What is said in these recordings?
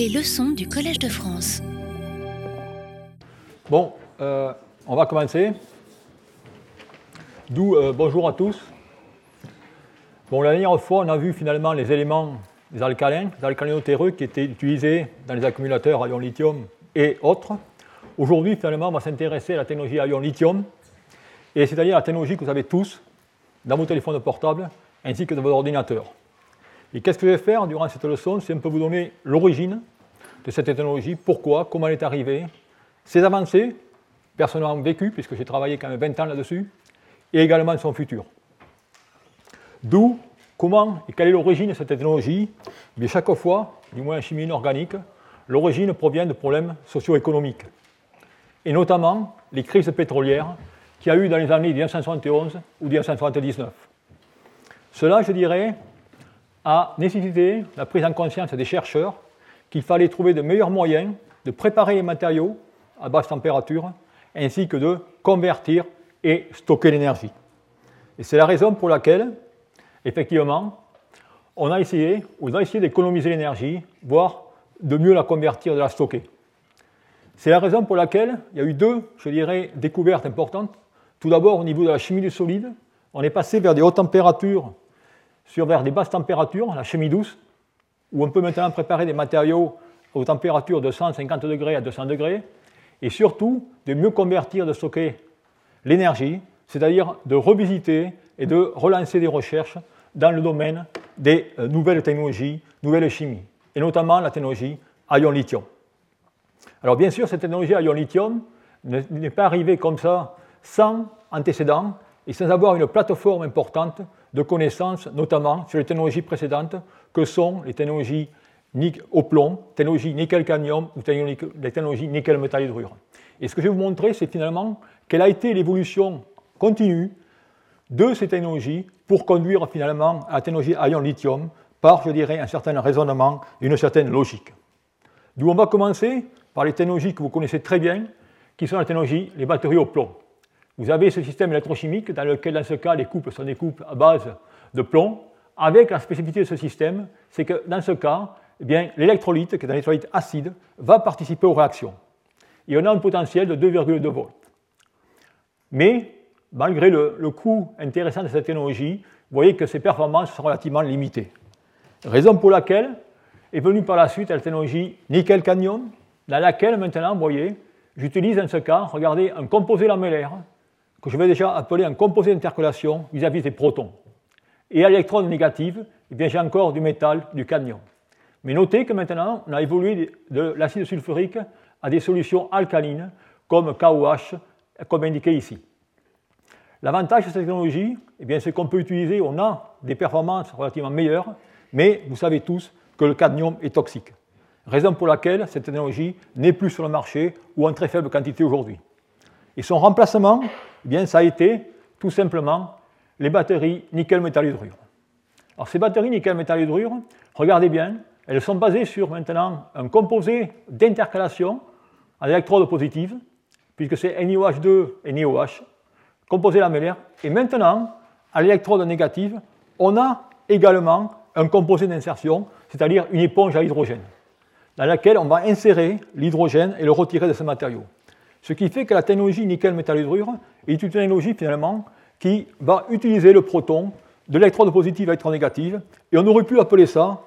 Les leçons du Collège de France. Bon, euh, on va commencer. D'où euh, bonjour à tous. Bon, la dernière fois, on a vu finalement les éléments des alcalins, des alcalino-terreux qui étaient utilisés dans les accumulateurs à ion lithium et autres. Aujourd'hui, finalement, on va s'intéresser à la technologie à ion lithium, et c'est-à-dire la technologie que vous avez tous dans vos téléphones portables ainsi que dans vos ordinateurs. Et qu'est-ce que je vais faire durant cette leçon C'est un peu vous donner l'origine de cette technologie, pourquoi, comment elle est arrivée, ses avancées, personnellement vécues, puisque j'ai travaillé quand même 20 ans là-dessus, et également son futur. D'où, comment et quelle est l'origine de cette technologie Mais Chaque fois, du moins en chimie inorganique, l'origine provient de problèmes socio-économiques, et notamment les crises pétrolières qu'il y a eu dans les années 1971 ou 1979. Cela, je dirais, a nécessité la prise en conscience des chercheurs qu'il fallait trouver de meilleurs moyens de préparer les matériaux à basse température, ainsi que de convertir et stocker l'énergie. Et c'est la raison pour laquelle, effectivement, on a essayé, on a essayé d'économiser l'énergie, voire de mieux la convertir, de la stocker. C'est la raison pour laquelle il y a eu deux, je dirais, découvertes importantes. Tout d'abord, au niveau de la chimie du solide, on est passé vers des hautes températures sur vers des basses températures, la chimie douce, où on peut maintenant préparer des matériaux aux températures de 150 degrés à 200 degrés, et surtout de mieux convertir, de stocker l'énergie, c'est-à-dire de revisiter et de relancer des recherches dans le domaine des euh, nouvelles technologies, nouvelles chimies, et notamment la technologie ion lithium. Alors bien sûr, cette technologie ion lithium n'est pas arrivée comme ça sans antécédents et sans avoir une plateforme importante de connaissances, notamment sur les technologies précédentes, que sont les technologies au plomb, technologie nickel-cadmium ou les technologies nickel-métal hydrure. Et ce que je vais vous montrer, c'est finalement quelle a été l'évolution continue de ces technologies pour conduire finalement à la technologie à ion lithium par, je dirais, un certain raisonnement et une certaine logique. D'où on va commencer par les technologies que vous connaissez très bien, qui sont les technologies, les batteries au plomb. Vous avez ce système électrochimique dans lequel, dans ce cas, les coupes sont des coupes à base de plomb, avec la spécificité de ce système, c'est que dans ce cas, eh l'électrolyte, qui est un électrolyte acide, va participer aux réactions. Et on a un potentiel de 2,2 volts. Mais, malgré le, le, coût intéressant de cette technologie, vous voyez que ses performances sont relativement limitées. Raison pour laquelle est venue par la suite la technologie nickel-cadmium, dans laquelle maintenant, vous voyez, j'utilise dans ce cas, regardez, un composé lamellaire que je vais déjà appeler un composé d'intercalation vis-à-vis des protons. Et à l'électrode négative, eh j'ai encore du métal, du cadmium. Mais notez que maintenant, on a évolué de l'acide sulfurique à des solutions alcalines, comme KOH, comme indiqué ici. L'avantage de cette technologie, eh c'est qu'on peut utiliser, on a des performances relativement meilleures, mais vous savez tous que le cadmium est toxique. Raison pour laquelle cette technologie n'est plus sur le marché ou en très faible quantité aujourd'hui. Et son remplacement, eh bien, ça a été tout simplement les batteries nickel-métal hydrure. Alors ces batteries nickel-métal hydrure, regardez bien, elles sont basées sur maintenant un composé d'intercalation à l'électrode positive, puisque c'est NiOH2 et NiOH, composé lamellaire. Et maintenant, à l'électrode négative, on a également un composé d'insertion, c'est-à-dire une éponge à hydrogène, dans laquelle on va insérer l'hydrogène et le retirer de ce matériau. Ce qui fait que la technologie nickel-métal hydrure est une technologie finalement qui va utiliser le proton de l'électrode positive à l'électrode négative, et on aurait pu appeler ça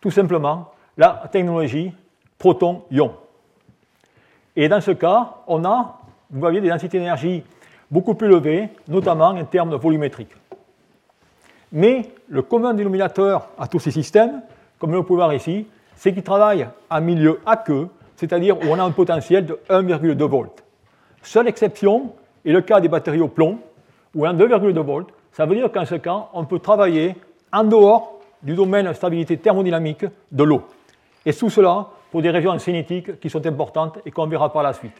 tout simplement la technologie proton-ion. Et dans ce cas, on a, vous voyez, des densités d'énergie beaucoup plus élevées, notamment en termes de volumétrique. Mais le commun dénominateur à tous ces systèmes, comme vous pouvez voir ici, c'est qu'ils travaillent à milieu aqueux, c'est-à-dire où on a un potentiel de 1,2 volts. Seule exception est le cas des batteries au plomb, où a 2,2 volts. Ça veut dire qu'en ce cas, on peut travailler en dehors du domaine de stabilité thermodynamique de l'eau. Et sous cela, pour des régions cinétiques qui sont importantes et qu'on verra par la suite.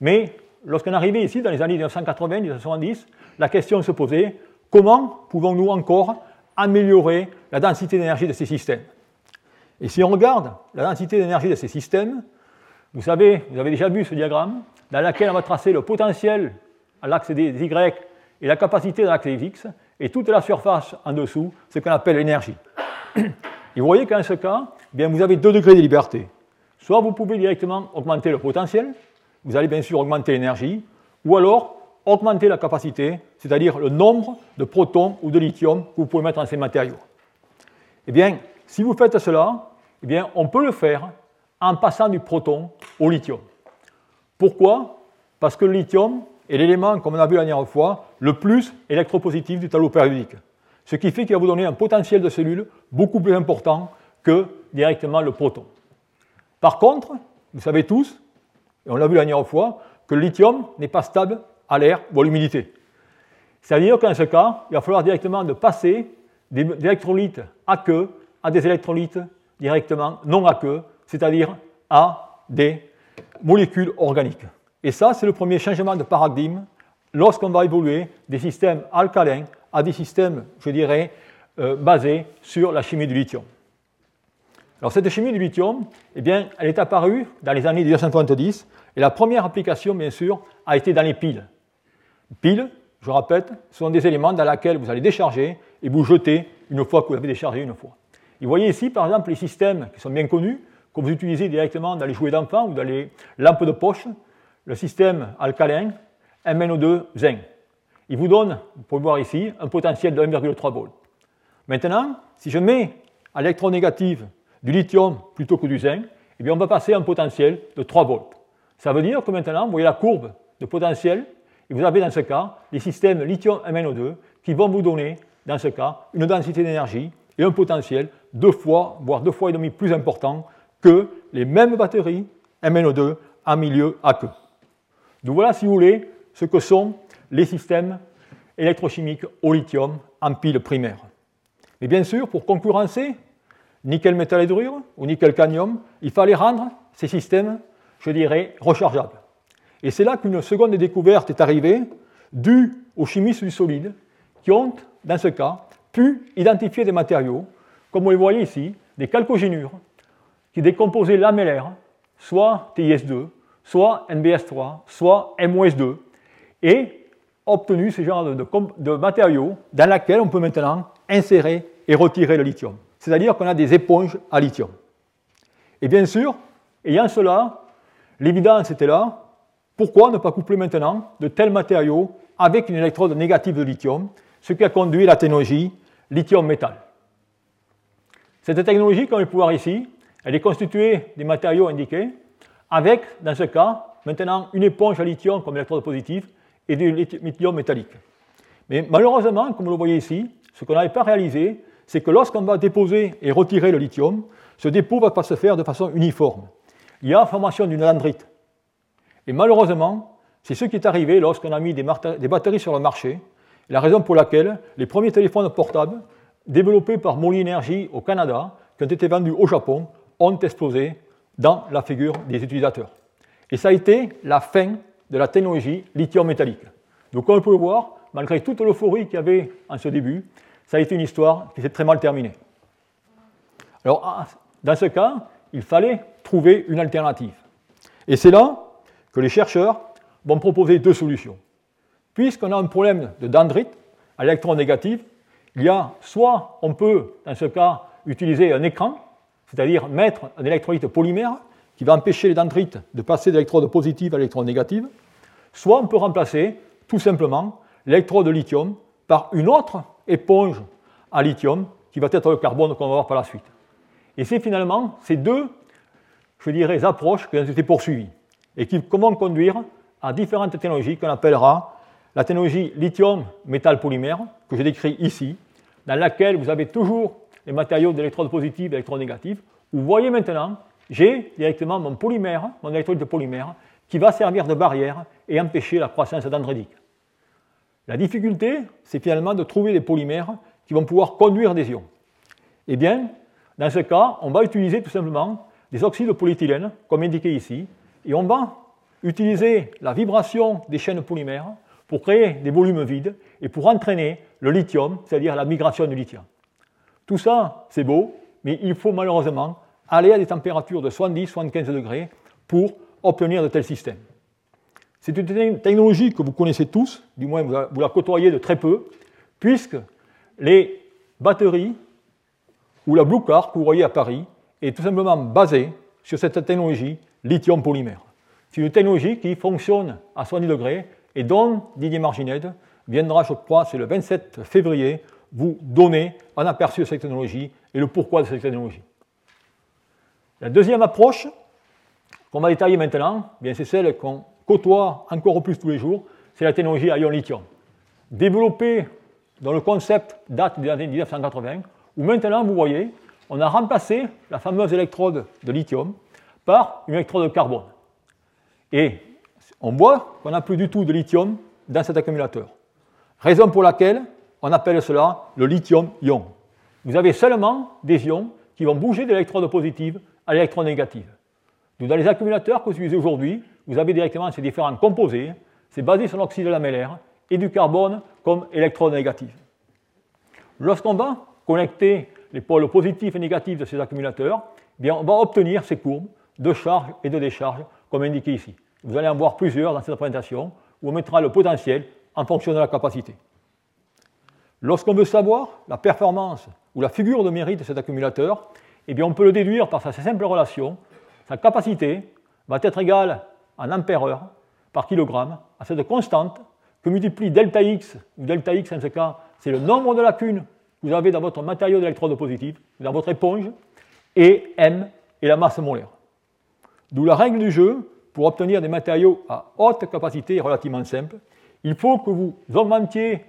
Mais lorsqu'on arrivait ici, dans les années 1980-1970, la question se posait comment pouvons-nous encore améliorer la densité d'énergie de ces systèmes? Et si on regarde la densité d'énergie de ces systèmes, vous savez, vous avez déjà vu ce diagramme, dans lequel on va tracer le potentiel à l'axe des Y et la capacité de l'axe des X, et toute la surface en dessous, ce qu'on appelle l'énergie. Et vous voyez qu'en ce cas, eh vous avez deux degrés de liberté. Soit vous pouvez directement augmenter le potentiel, vous allez bien sûr augmenter l'énergie, ou alors augmenter la capacité, c'est-à-dire le nombre de protons ou de lithium que vous pouvez mettre dans ces matériaux. Eh bien, si vous faites cela, eh bien, on peut le faire en passant du proton au lithium. Pourquoi? Parce que le lithium est l'élément, comme on a vu la dernière fois, le plus électropositif du tableau périodique. Ce qui fait qu'il va vous donner un potentiel de cellule beaucoup plus important que directement le proton. Par contre, vous savez tous, et on l'a vu la dernière fois, que le lithium n'est pas stable à l'air ou à l'humidité. C'est-à-dire qu'en ce cas, il va falloir directement de passer des électrolytes aqueux à des électrolytes directement non aqueux, c'est-à-dire à des molécules organiques. Et ça, c'est le premier changement de paradigme lorsqu'on va évoluer des systèmes alcalins à des systèmes, je dirais, euh, basés sur la chimie du lithium. Alors cette chimie du lithium, eh bien, elle est apparue dans les années 1970 et la première application, bien sûr, a été dans les piles. Piles, je répète, sont des éléments dans lesquels vous allez décharger et vous jeter une fois que vous avez déchargé une fois. Vous voyez ici, par exemple, les systèmes qui sont bien connus, que vous utilisez directement dans les jouets d'enfants ou dans les lampes de poche, le système alcalin MnO2 zinc. Il vous donne, vous pouvez voir ici, un potentiel de 1,3 volts. Maintenant, si je mets à l'électron négatif du lithium plutôt que du zinc, eh bien on va passer à un potentiel de 3 volts. Ça veut dire que maintenant, vous voyez la courbe de potentiel, et vous avez dans ce cas les systèmes lithium-MnO2 qui vont vous donner, dans ce cas, une densité d'énergie et un potentiel deux fois, voire deux fois et demi plus important que les mêmes batteries MnO2 en milieu aqueux. Donc voilà, si vous voulez, ce que sont les systèmes électrochimiques au lithium en pile primaire. Mais bien sûr, pour concurrencer nickel métal hydrure ou nickel cadmium, il fallait rendre ces systèmes, je dirais, rechargeables. Et c'est là qu'une seconde découverte est arrivée, due aux chimistes du solide, qui ont, dans ce cas, pu identifier des matériaux, comme vous le voyez ici, des chalcogénures, qui décomposaient lamellaires, soit TIS2, soit NBS3, soit MOS2, et obtenu ce genre de, de matériaux dans lesquels on peut maintenant insérer et retirer le lithium c'est-à-dire qu'on a des éponges à lithium. Et bien sûr, ayant cela, l'évidence était là, pourquoi ne pas coupler maintenant de tels matériaux avec une électrode négative de lithium, ce qui a conduit à la technologie lithium-métal. Cette technologie, comme vous pouvez voir ici, elle est constituée des matériaux indiqués, avec, dans ce cas, maintenant une éponge à lithium comme électrode positive et du lithium métallique. Mais malheureusement, comme vous le voyez ici, ce qu'on n'avait pas réalisé, c'est que lorsqu'on va déposer et retirer le lithium, ce dépôt ne va pas se faire de façon uniforme. Il y a formation d'une dendrite. Et malheureusement, c'est ce qui est arrivé lorsqu'on a mis des, batteries sur le marché, la raison pour laquelle les premiers téléphones portables développés par Molly Energy au Canada, qui ont été vendus au Japon, ont explosé dans la figure des utilisateurs. Et ça a été la fin de la technologie lithium métallique. Donc, comme on peut voir, malgré toute l'euphorie qu'il y avait en ce début, ça a été une histoire qui s'est très mal terminée. Alors, ah, dans ce cas, il fallait trouver une alternative. Et c'est là que les chercheurs vont proposer deux solutions. Puisqu'on a un problème de dendrite à l'électron négatif, il y a soit on peut, dans ce cas, utiliser un écran, c'est-à-dire mettre un électrolyte polymère qui va empêcher les dendrites de passer d'électrode positive à l'électrode négative, soit on peut remplacer tout simplement l'électrode de lithium par une autre éponge à lithium, qui va être le carbone qu'on va voir par la suite. Et c'est finalement ces deux, je dirais, approches qui ont été poursuivies et qui vont conduire à différentes technologies qu'on appellera la technologie lithium-métal polymère, que j'ai décrit ici, dans laquelle vous avez toujours les matériaux d'électrode positive et d'électrode négative. Vous voyez maintenant, j'ai directement mon polymère, mon électrode de polymère, qui va servir de barrière et empêcher la croissance dendritique. La difficulté, c'est finalement de trouver des polymères qui vont pouvoir conduire des ions. Eh bien, dans ce cas, on va utiliser tout simplement des oxydes de polyéthylène, comme indiqué ici, et on va utiliser la vibration des chaînes polymères pour créer des volumes vides et pour entraîner le lithium, c'est-à-dire la migration du lithium. Tout ça, c'est beau, mais il faut malheureusement aller à des températures de 70-75 degrés pour obtenir de tels systèmes. C'est une technologie que vous connaissez tous, du moins vous la côtoyez de très peu, puisque les batteries ou la Blue Car que vous voyez à Paris est tout simplement basé sur cette technologie lithium polymère. C'est une technologie qui fonctionne à 70 degrés et dont Didier Marginette viendra, je crois, c'est le 27 février, vous donner un aperçu de cette technologie et le pourquoi de cette technologie. La deuxième approche qu'on va détailler maintenant, eh c'est celle qu'on côtoie encore plus tous les jours, c'est la technologie à ion lithium. Développée dans le concept date des années 1980, où maintenant, vous voyez, on a remplacé la fameuse électrode de lithium par une électrode de carbone. Et on voit qu'on n'a plus du tout de lithium dans cet accumulateur. Raison pour laquelle on appelle cela le lithium-ion. Vous avez seulement des ions qui vont bouger de l'électrode positive à l'électrode négative. Dans les accumulateurs que vous utilisez aujourd'hui, vous avez directement ces différents composés. C'est basé sur l'oxyde lamellaire et du carbone comme électrode négative. Lorsqu'on va connecter les pôles positifs et négatifs de ces accumulateurs, eh bien, on va obtenir ces courbes de charge et de décharge comme indiqué ici. Vous allez en voir plusieurs dans cette présentation où on mettra le potentiel en fonction de la capacité. Lorsqu'on veut savoir la performance ou la figure de mérite de cet accumulateur, eh bien, on peut le déduire par sa simple relation. Sa capacité va être égale en ampère-heure par kilogramme à cette constante que multiplie delta x, ou delta x en ce cas, c'est le nombre de lacunes que vous avez dans votre matériau d'électrode positive, dans votre éponge, et m est la masse molaire. D'où la règle du jeu, pour obtenir des matériaux à haute capacité relativement simple, il faut que vous augmentiez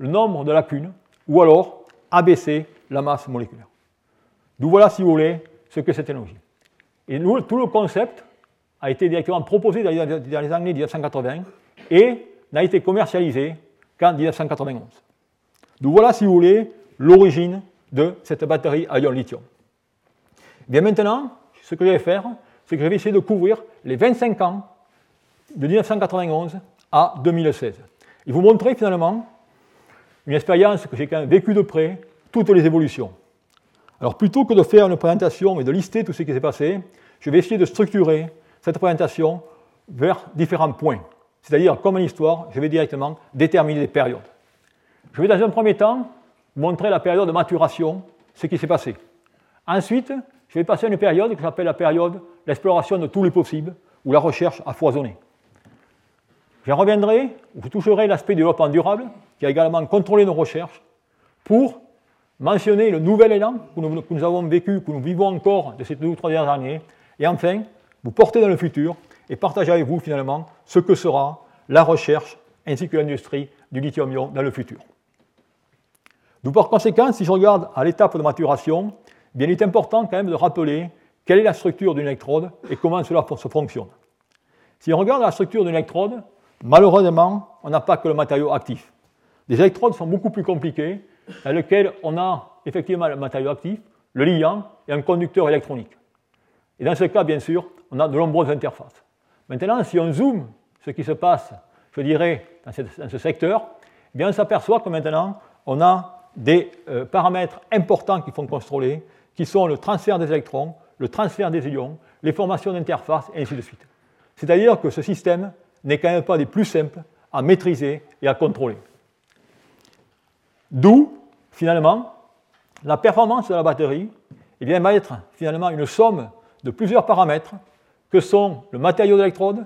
le nombre de lacunes ou alors abaisser la masse moléculaire. D'où voilà, si vous voulez, ce que c'est technologie. Et nous, tout le concept a été directement proposé dans les années 1980 et n'a été commercialisé qu'en 1991. Donc voilà, si vous voulez, l'origine de cette batterie à ion lithium. Bien maintenant, ce que je vais faire, c'est que je vais essayer de couvrir les 25 ans de 1991 à 2016. Et vous montrer finalement une expérience que j'ai quand même vécue de près, toutes les évolutions. Alors plutôt que de faire une présentation et de lister tout ce qui s'est passé, je vais essayer de structurer cette présentation vers différents points. C'est-à-dire, comme en histoire, je vais directement déterminer des périodes. Je vais dans un premier temps montrer la période de maturation, ce qui s'est passé. Ensuite, je vais passer à une période que j'appelle la période l'exploration de tous les possibles, où la recherche a foisonné. J'en reviendrai, je toucherai l'aspect développement durable, qui a également contrôlé nos recherches, pour mentionner le nouvel élan que nous, que nous, avons vécu, que nous vivons encore de ces deux ou trois dernières années, et enfin, vous porter dans le futur et partager avec vous finalement ce que sera la recherche ainsi que l'industrie du lithium-ion dans le futur. Donc par conséquent, si je regarde à l'étape de maturation, bien, il est important quand même de rappeler quelle est la structure d'une électrode et comment cela se fonctionne. Si on regarde la structure d'une électrode, malheureusement, on n'a pas que le matériau actif. Les électrodes sont beaucoup plus compliquées, dans lesquelles on a effectivement le matériau actif, le liant et un conducteur électronique. Et dans ce cas, bien sûr, on a de nombreuses interfaces. Maintenant, si on zoome ce qui se passe, je dirais, dans, ce secteur, eh bien, on s'aperçoit que maintenant, on a des euh, paramètres importants qui font contrôler, qui sont le transfert des électrons, le transfert des ions, les formations d'interfaces, et ainsi de suite. C'est-à-dire que ce système n'est quand même pas des plus simples à maîtriser et à contrôler. D'où, finalement, la performance de la batterie bien, va être finalement une somme de plusieurs paramètres que sont le matériau d'électrode,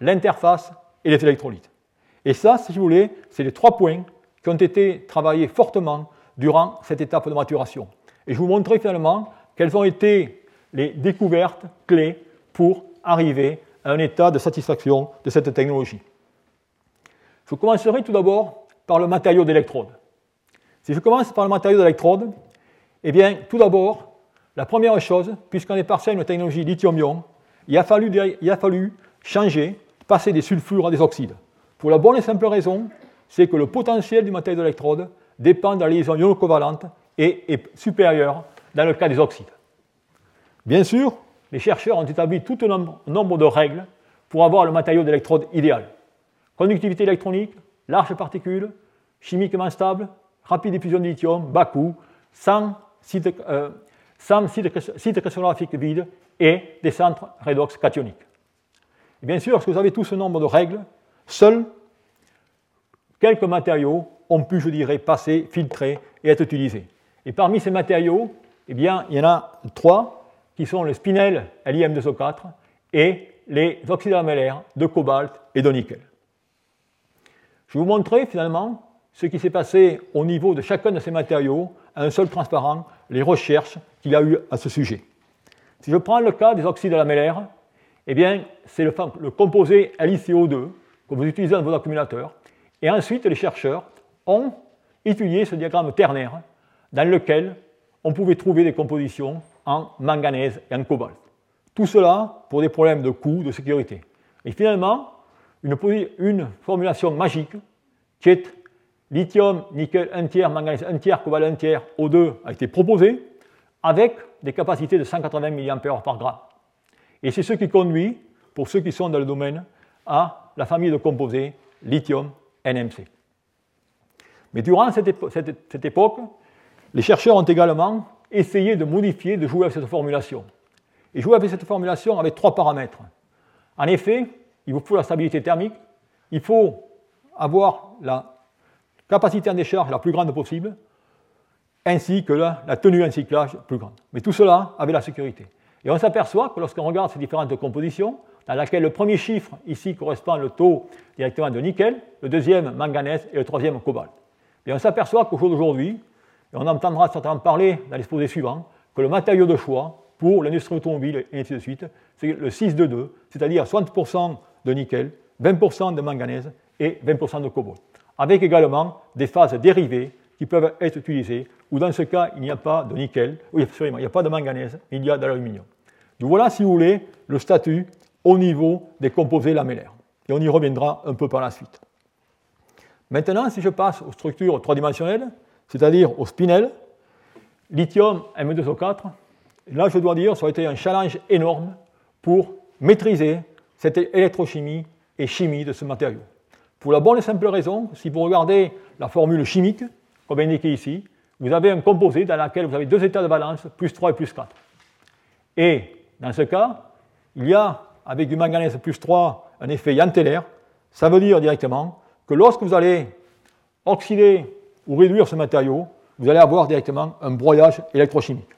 l'interface et les électrolytes. Et ça, si vous voulez, c'est les trois points qui ont été travaillés fortement durant cette étape de maturation. Et je vous montrerai finalement quelles ont été les découvertes clés pour arriver à un état de satisfaction de cette technologie. Je commencerai tout d'abord par le matériau d'électrode. Si je commence par le matériau d'électrode, eh bien, tout d'abord, la première chose, puisqu'on est passé à une technologie lithium-ion, il a, fallu, il a fallu changer, passer des sulfures à des oxydes. Pour la bonne et simple raison, c'est que le potentiel du matériau d'électrode dépend de la liaison iono-covalente et est supérieur dans le cas des oxydes. Bien sûr, les chercheurs ont établi tout un nombre de règles pour avoir le matériau d'électrode idéal. Conductivité électronique, large particules, chimiquement stable, rapide diffusion de lithium, bas coût, sans site, euh, vide et des centres redox cationiques. Bien sûr, lorsque vous avez tout ce nombre de règles, seuls quelques matériaux ont pu, je dirais, passer, filtrer et être utilisés. Et parmi ces matériaux, eh il y en a trois qui sont le spinel LiM2O4 et les oxydes lamellaires de cobalt et de nickel. Je vais vous montrer finalement ce qui s'est passé au niveau de chacun de ces matériaux à un seul transparent, les recherches qu'il y a eu à ce sujet. Si je prends le cas des oxydes lamellaires, eh bien, c'est le, le, composé LiCO2 que vous utilisez dans vos accumulateurs. Et ensuite, les chercheurs ont étudié ce diagramme ternaire dans lequel on pouvait trouver des compositions en manganèse et en cobalt. Tout cela pour des problèmes de coût, de sécurité. Et finalement, une, formulation magique qui est lithium, nickel un tiers, manganèse un tiers, cobalt un tiers, O2 a été proposée avec des capacités de 180 mAh par gramme. Et c'est ce qui conduit, pour ceux qui sont dans le domaine, à la famille de composés lithium-NMC. Mais durant cette, époque, les chercheurs ont également essayé de modifier, de jouer avec cette formulation. Et jouer avec cette formulation avec trois paramètres. En effet, il vous faut la stabilité thermique, il faut avoir la capacité en décharge la plus grande possible, ainsi que la, tenue en cyclage plus grande. Mais tout cela avec la sécurité. Et on s'aperçoit que lorsqu'on regarde ces différentes compositions, dans laquelle le premier chiffre ici correspond au taux directement de nickel, le deuxième manganèse et le troisième cobalt. Et on s'aperçoit qu'au jour d'aujourd'hui, et on entendra certainement parler dans l'exposé suivant, que le matériau de choix pour l'industrie automobile et ainsi de suite, c'est le 6-2-2, c'est-à-dire 60% de nickel, 20% de manganèse et 20% de cobalt, avec également des phases dérivées qui peuvent être utilisées, ou dans ce cas, il n'y a pas de nickel, oui, absolument, il n'y a pas de manganèse, il y a de l'aluminium. Donc voilà, si vous voulez, le statut au niveau des composés lamellaires. Et on y reviendra un peu par la suite. Maintenant, si je passe aux structures trois-dimensionnelles, c'est-à-dire au spinel, lithium M2O4, là je dois dire, ça a été un challenge énorme pour maîtriser cette électrochimie et chimie de ce matériau. Pour la bonne et simple raison, si vous regardez la formule chimique, comme indiqué ici, vous avez un composé dans lequel vous avez deux états de valence, plus 3 et plus 4. Et dans ce cas, il y a, avec du manganèse plus 3, un effet yantellaire. Ça veut dire directement que lorsque vous allez oxyder ou réduire ce matériau, vous allez avoir directement un broyage électrochimique.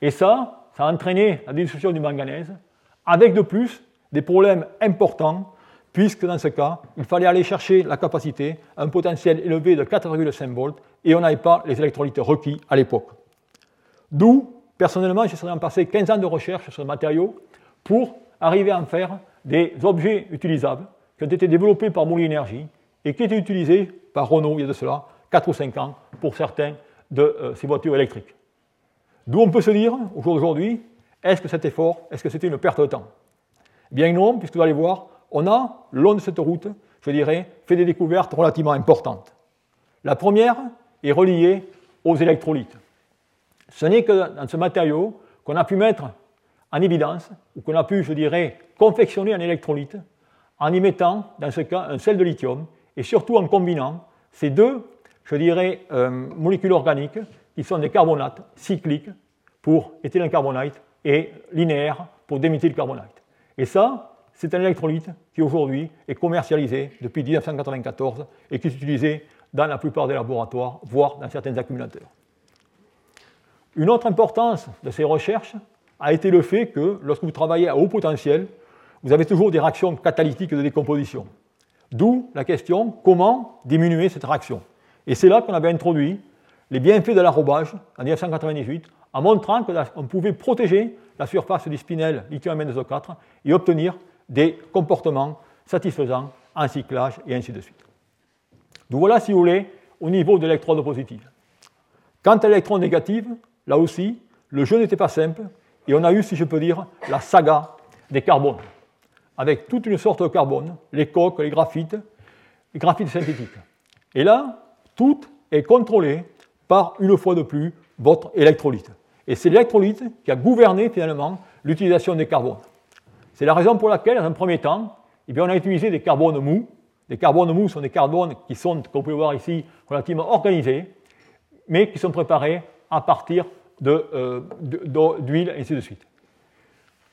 Et ça, ça a entraîné la destruction du manganèse, avec de plus des problèmes importants, puisque dans ce cas, il fallait aller chercher la capacité, un potentiel élevé de 4,5 volts, et on n'avait pas les électrolytes requis à l'époque. D'où, personnellement, j'ai passé 15 ans de recherche sur ce matériau pour arriver à en faire des objets utilisables qui ont été développés par Mouli Energy et qui étaient utilisés par Renault il y a de cela 4 ou 5 ans pour certains de euh, ces voitures électriques. D'où on peut se dire, aujourd'hui, est-ce que cet effort, est-ce que c'était une perte de temps? Bien non, puisque vous allez voir, on a, le long de cette route, je dirais, fait des découvertes relativement importantes. La première est reliée aux électrolytes. Ce n'est que dans ce matériau qu'on a pu mettre en évidence, ou qu'on a pu, je dirais, confectionner un électrolyte en y mettant, dans ce cas, un sel de lithium et surtout en combinant ces deux, je dirais, euh, molécules organiques qui sont des carbonates cycliques pour éthylène-carbonate et linéaires pour déméthylcarbonate. Et ça, c'est un électrolyte qui aujourd'hui est commercialisé depuis 1994 et qui est utilisé dans la plupart des laboratoires, voire dans certains accumulateurs. Une autre importance de ces recherches a été le fait que lorsque vous travaillez à haut potentiel, vous avez toujours des réactions catalytiques de décomposition. D'où la question comment diminuer cette réaction? Et c'est là qu'on avait introduit les bienfaits de l'arrobage en 1998 en montrant qu'on pouvait protéger la surface du spinel lithium 2 4 et obtenir des comportements satisfaisants en cyclage et ainsi de suite. Donc voilà, si vous voulez, au niveau de l'électrode positive. Quant à l'électron négative, là aussi, le jeu n'était pas simple et on a eu, si je peux dire, la saga des carbones avec toute une sorte de carbone, les coques, les graphites, les graphites synthétiques. Et là, tout est contrôlé par, une fois de plus, votre électrolyte. Et c'est l'électrolyte qui a gouverné finalement l'utilisation des carbones. C'est la raison pour laquelle, dans un premier temps, eh on a utilisé des carbones mous. Les carbones mous sont des carbones qui sont, comme vous pouvez voir ici, relativement organisés, mais qui sont préparés à partir euh, d'huile, et ainsi de suite.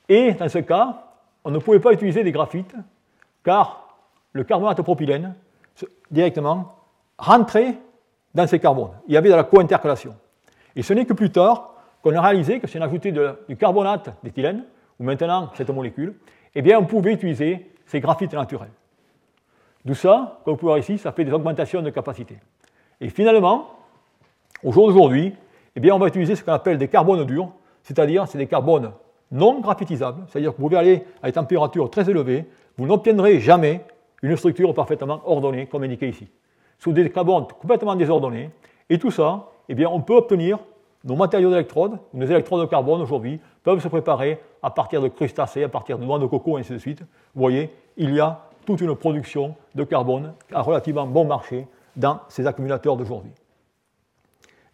Et dans ce cas, on ne pouvait pas utiliser des graphites, car le carbonate propylène, directement, rentrait dans ces carbones. Il y avait de la co-intercalation. Et ce n'est que plus tard, qu'on a réalisé que si on ajoutait du carbonate d'éthylène, ou maintenant cette molécule, eh bien on pouvait utiliser ces graphites naturels. D'où ça, comme vous pouvez voir ici, ça fait des augmentations de capacité. Et finalement, au jour d'aujourd'hui, eh bien, on va utiliser ce qu'on appelle des carbones durs, c'est-à-dire c'est des carbones non graphitisables, c'est-à-dire que vous pouvez aller à des températures très élevées, vous n'obtiendrez jamais une structure parfaitement ordonnée, comme indiqué ici. Sous des carbones complètement désordonnés, et tout ça, eh on peut obtenir nos matériaux d'électrodes, nos électrodes de carbone aujourd'hui, peuvent se préparer à partir de crustacés, à partir de noix de coco, et ainsi de suite. Vous voyez, il y a toute une production de carbone à relativement bon marché dans ces accumulateurs d'aujourd'hui.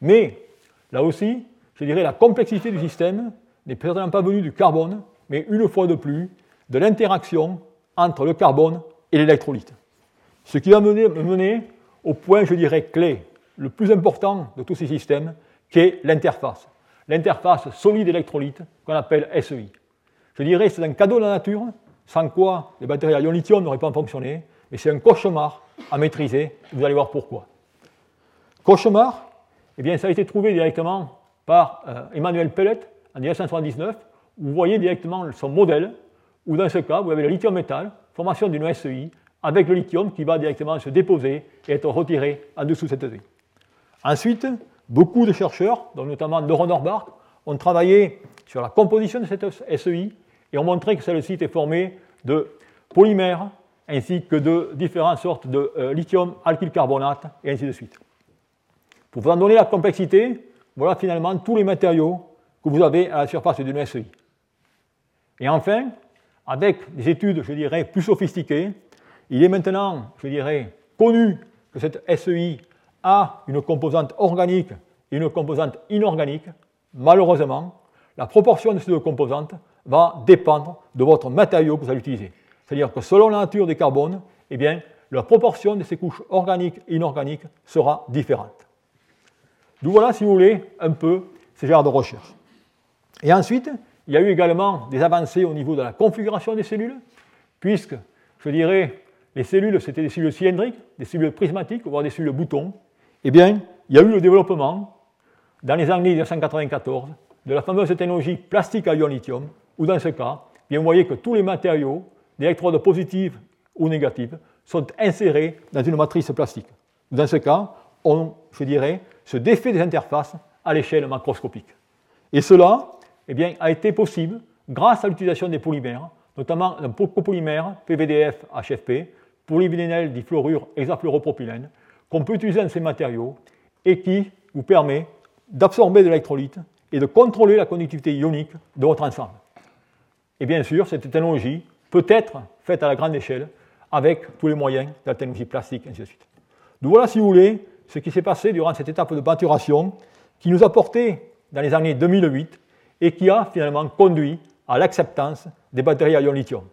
Mais, là aussi, je dirais la complexité du système n'est certainement pas venue du carbone, mais une fois de plus, de l'interaction entre le carbone et l'électrolyte. Ce qui va me mener au point, je dirais, clé, le plus important de tous ces systèmes, qui est l'interface. L'interface solide-électrolyte qu'on appelle SEI. Je dirais c'est un cadeau de la nature, sans quoi les batteries à ion lithium n'auraient pas fonctionné, mais c'est un cauchemar à maîtriser, vous allez voir pourquoi. Cauchemar, eh bien, ça a été trouvé directement par euh, Emmanuel Pellet en 1979, où vous voyez directement son modèle, où dans ce cas, vous avez le lithium métal, formation d'une SEI, avec le lithium qui va directement se déposer et être retiré en dessous de cette SEI. Ensuite, beaucoup de chercheurs, dont notamment Doron Orbach, ont travaillé sur la composition de cette SEI et ont montré que celle-ci était formée de polymères ainsi que de différentes sortes de euh, lithium alkylcarbonate et ainsi de suite. Pour vous en donner la complexité, voilà finalement tous les matériaux que vous avez à la surface d'une SEI. Et enfin, avec des études, je dirais, plus sophistiquées, il est maintenant, je dirais, connu que cette SEI a une composante organique et une composante inorganique. Malheureusement, la proportion de ces deux composantes va dépendre de votre matériau que vous allez utiliser. C'est-à-dire que selon la nature des carbones, eh bien, la proportion de ces couches organiques et inorganiques sera différente. D'où voilà, si vous voulez, un peu ces genres de recherche. Et ensuite, il y a eu également des avancées au niveau de la configuration des cellules, puisque, je dirais, les cellules, c'était des cellules cylindriques, des cellules prismatiques, voire des cellules boutons. Eh bien, il y a eu le développement, dans les années 1994, de la fameuse technologie plastique à ion lithium, où dans ce cas, bien, vous voyez que tous les matériaux, d'électrodes positives ou négatives, sont insérés dans une matrice plastique. Dans ce cas, on, je dirais, se défait des interfaces à l'échelle macroscopique. Et cela eh bien, a été possible grâce à l'utilisation des polymères, notamment un copolymère PVDF HFP, polyvinyl difluorure hexafluoropropylène, qu'on peut utiliser dans ces matériaux et qui vous permet d'absorber de l'électrolyte et de contrôler la conductivité ionique de votre ensemble. Et bien sûr, cette technologie peut être faite à la grande échelle avec tous les moyens de la technologie plastique, ainsi de suite. Donc voilà, si vous voulez, ce qui s'est passé durant cette étape de maturation qui nous a porté dans les années 2008 et qui a finalement conduit à l'acceptance des batteries à ion lithium.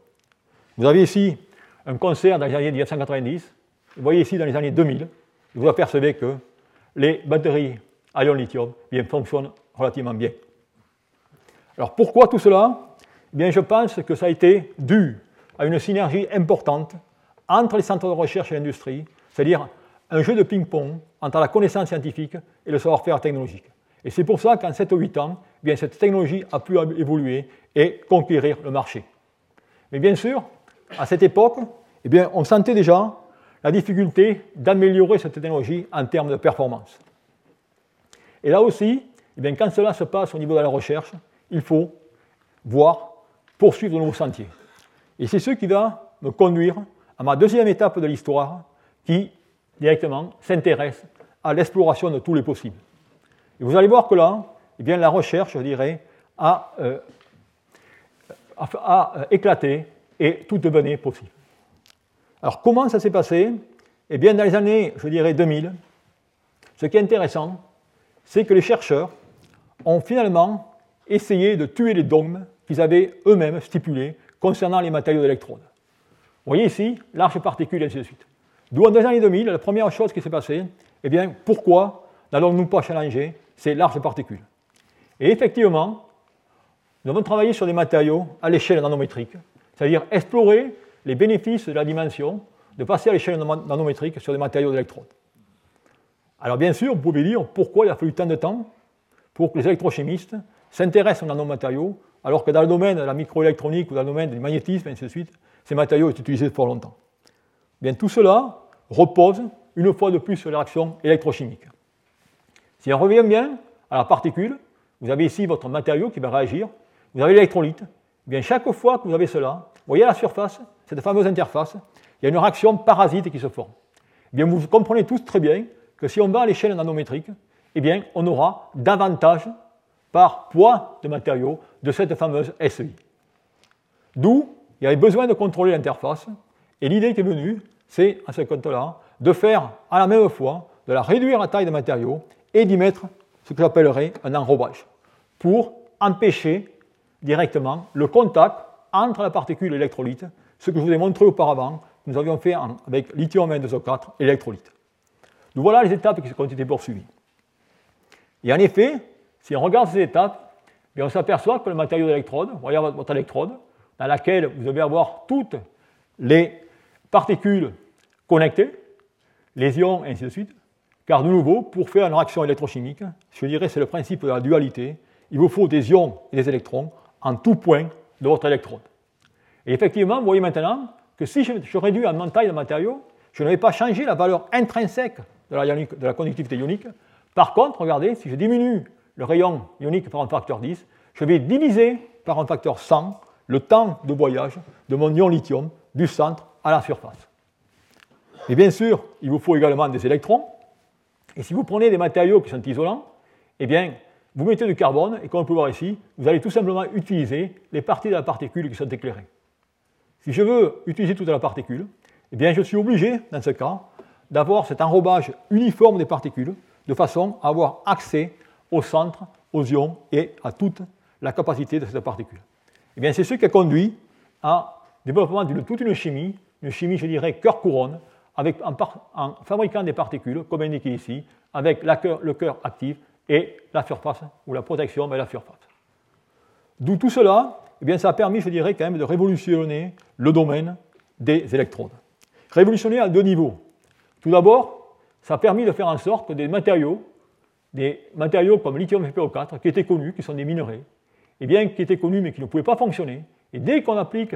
Vous avez ici un concert dans les années 1990, vous voyez ici dans les années 2000, vous apercevez que les batteries à ion lithium bien, fonctionnent relativement bien. Alors pourquoi tout cela? Eh bien, Je pense que ça a été dû à une synergie importante entre les centres de recherche et l'industrie, c'est-à-dire un jeu de ping-pong entre la connaissance scientifique et le savoir-faire technologique. Et c'est pour ça qu'en 7 ou 8 ans, eh bien, cette technologie a pu évoluer et conquérir le marché. Mais bien sûr, à cette époque, eh bien, on sentait déjà la difficulté d'améliorer cette technologie en termes de performance. Et là aussi, eh bien, quand cela se passe au niveau de la recherche, il faut voir, poursuivre de nouveaux sentiers. Et c'est ce qui va me conduire à ma deuxième étape de l'histoire, qui directement s'intéresse à l'exploration de tous les possibles. Et vous allez voir que là, eh bien, la recherche, je dirais, a, euh, a, éclaté et tout devenait possible. Alors comment ça s'est passé? Eh bien, dans les années, je dirais, 2000, ce qui est intéressant, c'est que les chercheurs ont finalement essayé de tuer les dogmes qu'ils avaient eux-mêmes stipulés concernant les matériaux d'électrode. Vous voyez ici, large particule, et ainsi de suite. D'où en les années 2000, la première chose qui s'est passée, eh bien, pourquoi n'allons-nous pas challenger ces larges particules? Et effectivement, nous avons travaillé sur des matériaux à l'échelle nanométrique, c'est-à-dire explorer les bénéfices de la dimension de passer à l'échelle nanométrique sur des matériaux d'électrode. Alors bien sûr, vous pouvez dire pourquoi il a fallu tant de temps pour que les électrochimistes s'intéressent aux nanomatériaux, alors que dans le domaine de la microélectronique ou dans le domaine du magnétisme, et ainsi de suite, ces matériaux sont utilisés pour longtemps. Bien, tout cela repose une fois de plus sur les réactions électrochimiques. Si on revient bien à la particule, vous avez ici votre matériau qui va réagir, vous avez l'électrolyte. Eh bien, chaque fois que vous avez cela, vous voyez à la surface, cette fameuse interface, il y a une réaction parasite qui se forme. Eh bien, vous comprenez tous très bien que si on va à l'échelle nanométrique, eh bien, on aura davantage par poids de matériaux de cette fameuse SI. D'où il y avait besoin de contrôler l'interface, et l'idée qui est venue, c'est, à ce compte-là, de faire à la même fois, de la réduire la taille des matériaux et d'y mettre ce que j'appellerais un enrobage, pour empêcher directement le contact entre la particule et l'électrolyte, ce que je vous ai montré auparavant, nous avions fait avec lithium 2O4 et l'électrolyte. Donc voilà les étapes qui ont été poursuivies. Et en effet, si on regarde ces étapes, eh on s'aperçoit que le matériau d'électrode, voyez votre électrode, dans laquelle vous devez avoir toutes les particules connectées, les ions, et ainsi de suite, car de nouveau, pour faire une réaction électrochimique, je dirais c'est le principe de la dualité, il vous faut des ions et des électrons en tout point de votre électrode. Et effectivement, vous voyez maintenant que si je, réduis en taille de matériau, je n'avais pas changé la valeur intrinsèque de la conductivité ionique. Par contre, regardez, si je diminue le rayon ionique par un facteur 10, je vais diviser par un facteur 100 le temps de voyage de mon ion lithium du centre à la surface. Et bien sûr, il vous faut également des électrons, et si vous prenez des matériaux qui sont isolants, eh bien, vous mettez du carbone, et comme on peut voir ici, vous allez tout simplement utiliser les parties de la particule qui sont éclairées. Si je veux utiliser toute la particule, eh bien, je suis obligé, dans ce cas, d'avoir cet enrobage uniforme des particules, de façon à avoir accès au centre, aux ions et à toute la capacité de cette particule. Eh bien, c'est ce qui a conduit à développement de toute une chimie, une chimie, je dirais, cœur-couronne, en, fabriquant des particules, comme indiqué ici, avec le cœur actif et la surface, ou la protection de la surface. D'où tout cela, eh bien, ça a permis, je dirais, quand même de révolutionner le domaine des électrodes. Révolutionner à deux niveaux. Tout d'abord, ça a permis de faire en sorte que des matériaux, des matériaux comme lithium FeO4, qui étaient connus, qui sont des minerais, eh bien, qui étaient connus mais qui ne pouvaient pas fonctionner, et dès qu'on applique,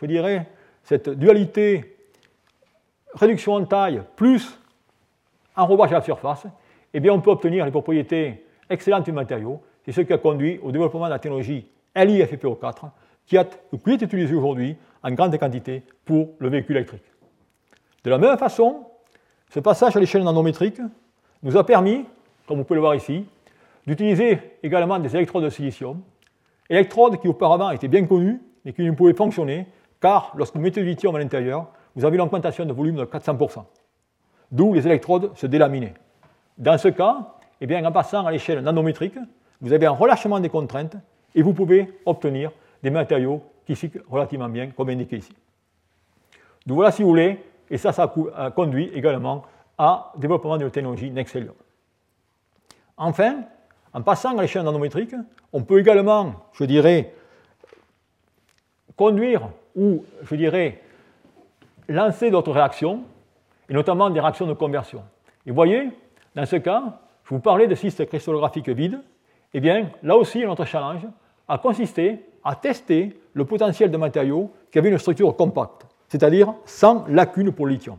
je dirais, cette dualité réduction en taille plus enrobage à la surface, eh bien, on peut obtenir les propriétés excellentes du matériau. C'est ce qui a conduit au développement de la technologie LiFePO4, qui, qui est utilisée aujourd'hui en grande quantité pour le véhicule électrique. De la même façon, ce passage à l'échelle nanométrique nous a permis, comme vous pouvez le voir ici, d'utiliser également des électrodes de silicium, électrodes qui auparavant étaient bien connues, mais qui ne pouvaient fonctionner, car lorsque vous mettez du lithium à l'intérieur, vous avez une augmentation de volume de 400%, d'où les électrodes se délaminaient. Dans ce cas, eh bien, en passant à l'échelle nanométrique, vous avez un relâchement des contraintes et vous pouvez obtenir des matériaux qui cyclent relativement bien, comme indiqué ici. Donc voilà, si vous voulez, et ça, ça a conduit également à développement de la technologie Nexelium. Enfin, en passant à l'échelle nanométrique, on peut également, je dirais, conduire ou, je dirais, lancer d'autres réactions, et notamment des réactions de conversion. Et vous voyez, dans ce cas, je vous parlais de cystes cristallographiques vides, eh bien, là aussi, notre challenge a consisté à tester le potentiel de matériaux qui avaient une structure compacte, c'est-à-dire sans lacune pour le lithium.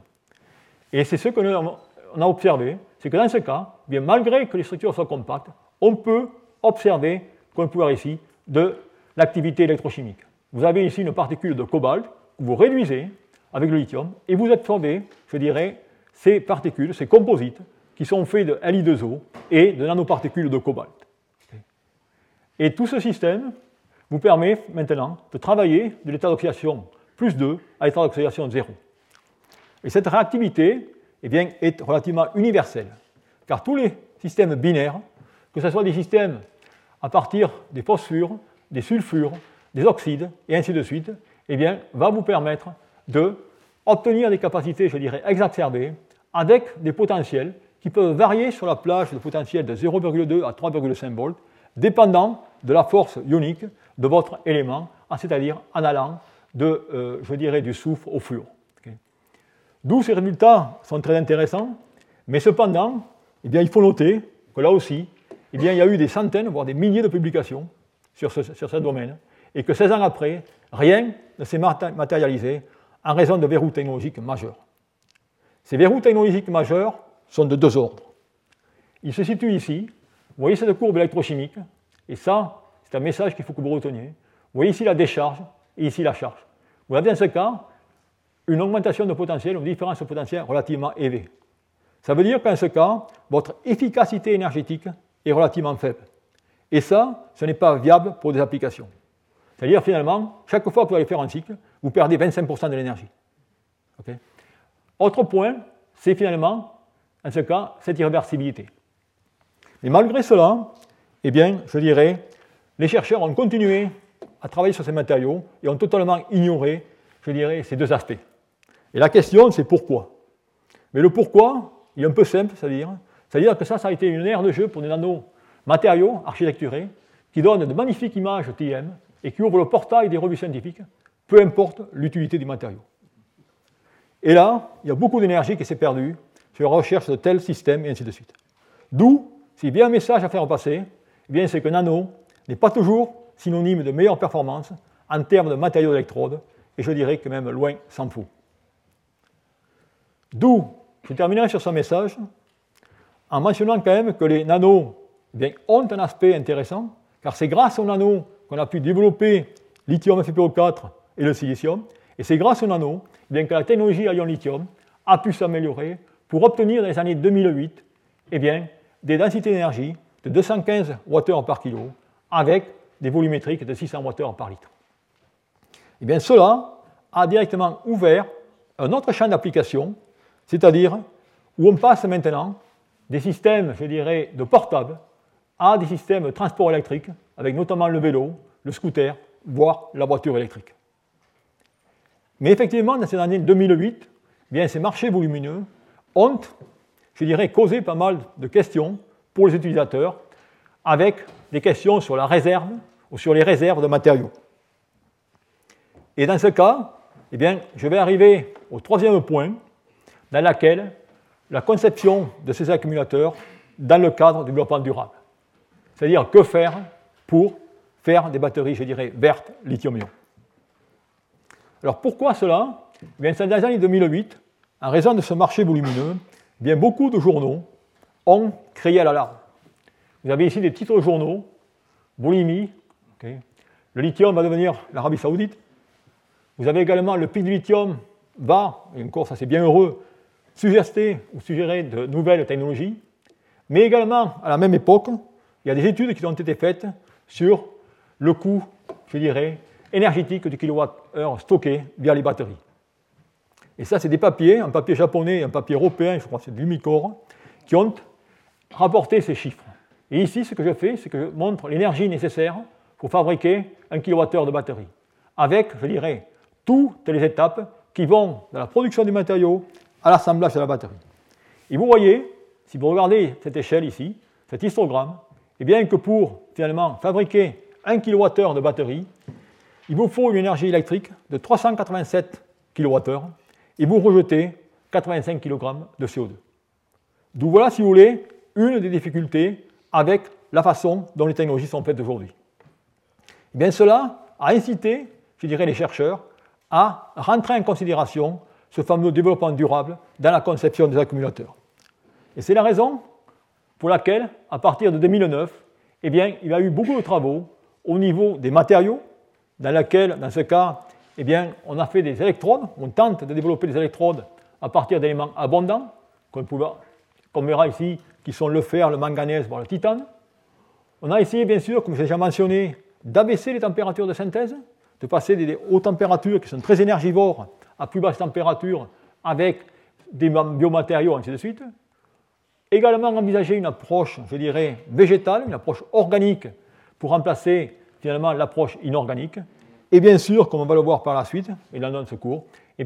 Et c'est ce que nous a observé, c'est que dans ce cas, eh bien, malgré que les structures soient compactes, on peut observer, comme on peut voir ici, de l'activité électrochimique. Vous avez ici une particule de cobalt que vous réduisez avec le lithium et vous absorbez, je dirais, ces particules, ces composites qui sont faits de Li2O et de nanoparticules de cobalt. Et tout ce système vous permet maintenant de travailler de l'état d'oxydation plus 2 à l'état d'oxydation 0. Et cette réactivité eh bien, est relativement universelle, car tous les systèmes binaires, que ce soit des systèmes à partir des phosphures, des sulfures, des oxydes, et ainsi de suite, eh bien, va vous permettre de des capacités, je dirais, exacerbées, avec des potentiels qui peuvent varier sur la plage de potentiel de 0,2 à 3,5 volts, dépendant de la force ionique de votre élément, c'est-à-dire en allant de, euh, je dirais, du soufre au fluor. D'où ces résultats sont très intéressants, mais cependant, eh bien, il faut noter que là aussi, eh bien, il y a eu des centaines, voire des milliers de publications sur ce, sur ce domaine, et que 16 ans après, rien ne s'est matérialisé en raison de verrous technologiques majeurs. Ces verrous technologiques majeurs sont de deux ordres. Ils se situent ici. Vous voyez cette courbe électrochimique, et ça, c'est un message qu'il faut que vous reteniez. Vous voyez ici la décharge et ici la charge. Vous avez dans ce cas une augmentation de potentiel, une différence de potentiel relativement élevée. Ça veut dire qu'en ce cas, votre efficacité énergétique est relativement faible. Et ça, ce n'est pas viable pour des applications. C'est-à-dire, finalement, chaque fois que vous allez faire un cycle, vous perdez 25% de l'énergie. Autre point, c'est finalement, en ce cas, cette irréversibilité. Mais malgré cela, eh bien, je dirais, les chercheurs ont continué à travailler sur ces matériaux et ont totalement ignoré, je dirais, ces deux aspects. Et la question, c'est pourquoi? Mais le pourquoi, il est un peu simple, c'est-à-dire, c'est-à-dire que ça, ça a été une ère de jeu pour des nanomatériaux architecturés qui donnent de magnifiques images TM et qui ouvrent le portail des revues scientifiques, peu importe l'utilité du matériau. Et là, il y a beaucoup d'énergie qui s'est perdue la recherche de tels systèmes et ainsi de suite. D'où, s'il y a un message à faire passer, eh bien c'est que nano n'est pas toujours synonyme de meilleure performance en termes de matériaux d'électrode, et je dirais que même loin s'en fout. D'où, je terminerai sur ce message en mentionnant quand même que les nanos eh ont un aspect intéressant, car c'est grâce aux nanos qu'on a pu développer lithium FePO4 et le silicium, et c'est grâce aux nanos eh que la technologie à ion lithium a pu s'améliorer pour obtenir dans les années 2008 eh bien, des densités d'énergie de 215 Wh par kilo avec des volumétriques de 600 Wh par litre. Et bien, cela a directement ouvert un autre champ d'application, c'est-à-dire où on passe maintenant des systèmes, je de portables à des systèmes de transport électrique, avec notamment le vélo, le scooter, voire la voiture électrique. Mais effectivement, dans ces années 2008, eh bien, ces marchés volumineux ont, je dirais, causé pas mal de questions pour les utilisateurs, avec des questions sur la réserve ou sur les réserves de matériaux. Et dans ce cas, eh bien, je vais arriver au troisième point, dans lequel la conception de ces accumulateurs dans le cadre du développement durable. C'est-à-dire que faire pour faire des batteries, je dirais, vertes lithium-ion. Alors pourquoi cela? Eh bien, Dans les années 2008, en raison de ce marché volumineux, bien, beaucoup de journaux ont crié à l'alarme. Vous avez ici des titres de journaux, boulimie, le lithium va devenir l'Arabie saoudite. Vous avez également le pic du lithium va, et encore ça c'est bien heureux, suggester ou suggérer de nouvelles technologies. Mais également, à la même époque, il y a des études qui ont été faites sur le coût, je dirais, énergétique du kilowatt-heure stocké via les batteries. Et ça, c'est des papiers, un papier japonais et un papier européen, je crois que c'est du Lumicor, qui ont rapporté ces chiffres. Et ici, ce que je fais, c'est que je montre l'énergie nécessaire pour fabriquer un kilowattheure de batterie, avec, je dirais, toutes les étapes qui vont de la production du matériau à l'assemblage de la batterie. Et vous voyez, si vous regardez cette échelle ici, cet histogramme, eh bien que pour finalement fabriquer un kilowattheure de batterie, il vous faut une énergie électrique de 387 kWh et vous rejetez 85 kg de CO2. D'où voilà, si vous voulez, une des difficultés avec la façon dont les technologies sont faites aujourd'hui. Eh bien, cela a incité, je dirais, les chercheurs à rentrer en considération ce fameux développement durable dans la conception des accumulateurs. Et c'est la raison pour laquelle, à partir de 2009, eh bien, il y a eu beaucoup de travaux au niveau des matériaux, dans lesquels, dans ce cas, eh bien, on a fait des électrodes, on tente de développer des électrodes à partir d'éléments abondants, comme verra ici, qui sont le fer, le manganèse, voire le titane. On a essayé, bien sûr, comme j'ai déjà mentionné, d'abaisser les températures de synthèse, de passer des hautes températures qui sont très énergivores à plus basse température avec des biomatériaux, ainsi de suite. Également envisager une approche, je dirais, végétale, une approche organique pour remplacer finalement l'approche inorganique. Et bien sûr, comme on va le voir par la suite, et dans notre cours, eh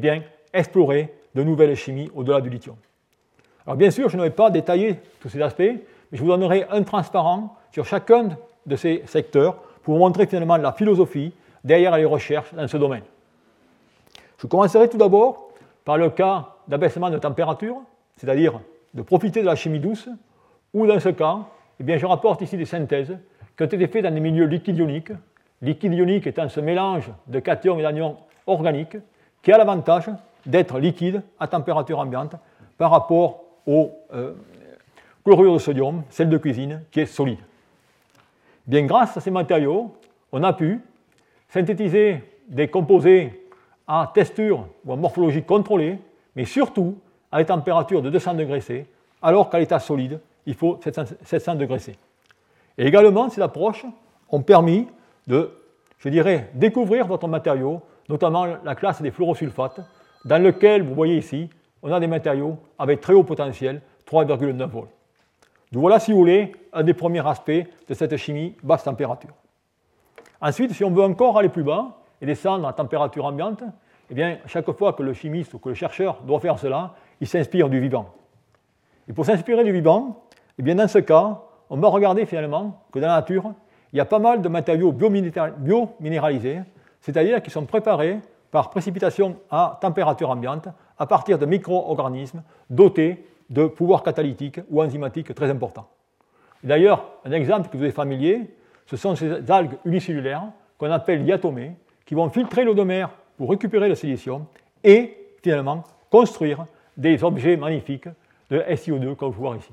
explorer de nouvelles chimies au-delà du lithium. Alors bien sûr, je ne vais pas détailler tous ces aspects, mais je vous donnerai un transparent sur chacun de ces secteurs pour vous montrer finalement la philosophie derrière les recherches dans ce domaine. Je commencerai tout d'abord par le cas d'abaissement de température, c'est-à-dire de profiter de la chimie douce, ou dans ce cas, eh je rapporte ici des synthèses qui ont été faites dans des milieux liquides ioniques, liquide ionique étant ce mélange de cations et d'anions organiques qui a l'avantage d'être liquide à température ambiante par rapport au euh, chlorure de sodium, sel de cuisine, qui est solide. Bien, grâce à ces matériaux, on a pu synthétiser des composés à texture ou à morphologie contrôlée, mais surtout à des températures de 200 degrés C, alors qu'à l'état solide, il faut 700 degrés C. Et également, ces approches ont permis de, je dirais, découvrir d'autres matériaux, notamment la classe des fluorosulfates, dans lequel, vous voyez ici, on a des matériaux avec très haut potentiel, 3,9 volts. Donc voilà, si vous voulez, un des premiers aspects de cette chimie basse température. Ensuite, si on veut encore aller plus bas et descendre à température ambiante, eh bien, chaque fois que le chimiste ou que le chercheur doit faire cela, il s'inspire du vivant. Et pour s'inspirer du vivant, eh bien, dans ce cas, on va regarder finalement que dans la nature, il y a pas mal de matériaux biominéralisés, c'est-à-dire qui sont préparés par précipitation à température ambiante à partir de micro-organismes dotés de pouvoirs catalytiques ou enzymatiques très importants. D'ailleurs, un exemple que vous êtes familier, ce sont ces algues unicellulaires qu'on appelle diatomées, qui vont filtrer l'eau de mer pour récupérer le silicium et finalement construire des objets magnifiques de SiO2 comme vous voyez ici.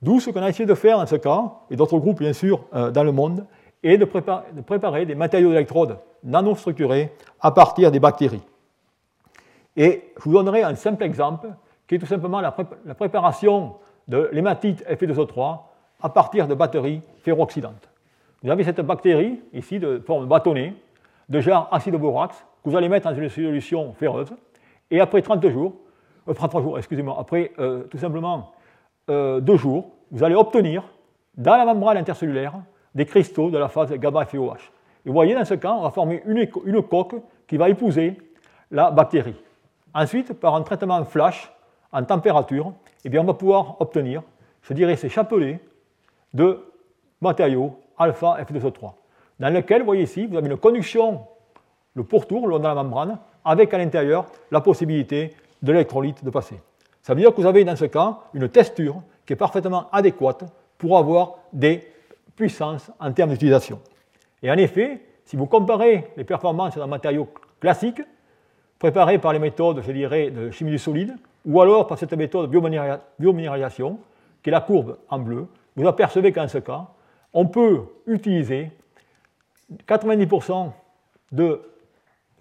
D'où ce qu'on a essayé de faire dans ce cas, et d'autres groupes bien sûr euh, dans le monde, est de, préparer des matériaux d'électrodes nanostructurés à partir des bactéries. Et je vous donnerai un simple exemple qui est tout simplement la, préparation de l'hématite Fe2O3 à partir de batteries ferrooxydantes. Vous avez cette bactérie ici de forme bâtonnée, de genre acide borax, que vous allez mettre dans une solution ferreuse, et après 30 jours, euh, 30 jours, excusez-moi, après euh, tout simplement euh, deux jours, vous allez obtenir dans la membrane intercellulaire des cristaux de la phase GABA-FOH. Et vous voyez, dans ce cas, on va former une, coque qui va épouser la bactérie. Ensuite, par un traitement flash en température, eh on va pouvoir obtenir, je dirais, ces chapelets de matériaux alpha F2O3, dans lequel, vous voyez ici, vous avez une conduction, le pourtour, le long de la membrane, avec à l'intérieur la possibilité de l'électrolyte de passer. Ça veut dire que vous avez dans ce cas une texture qui est parfaitement adéquate pour avoir des puissances en termes d'utilisation. Et en effet, si vous comparez les performances d'un matériau classique, préparé par les méthodes, je dirais, de chimie du solide, ou alors par cette méthode de biominéralisation, qui est la courbe en bleu, vous apercevez qu'en ce cas, on peut utiliser 90% de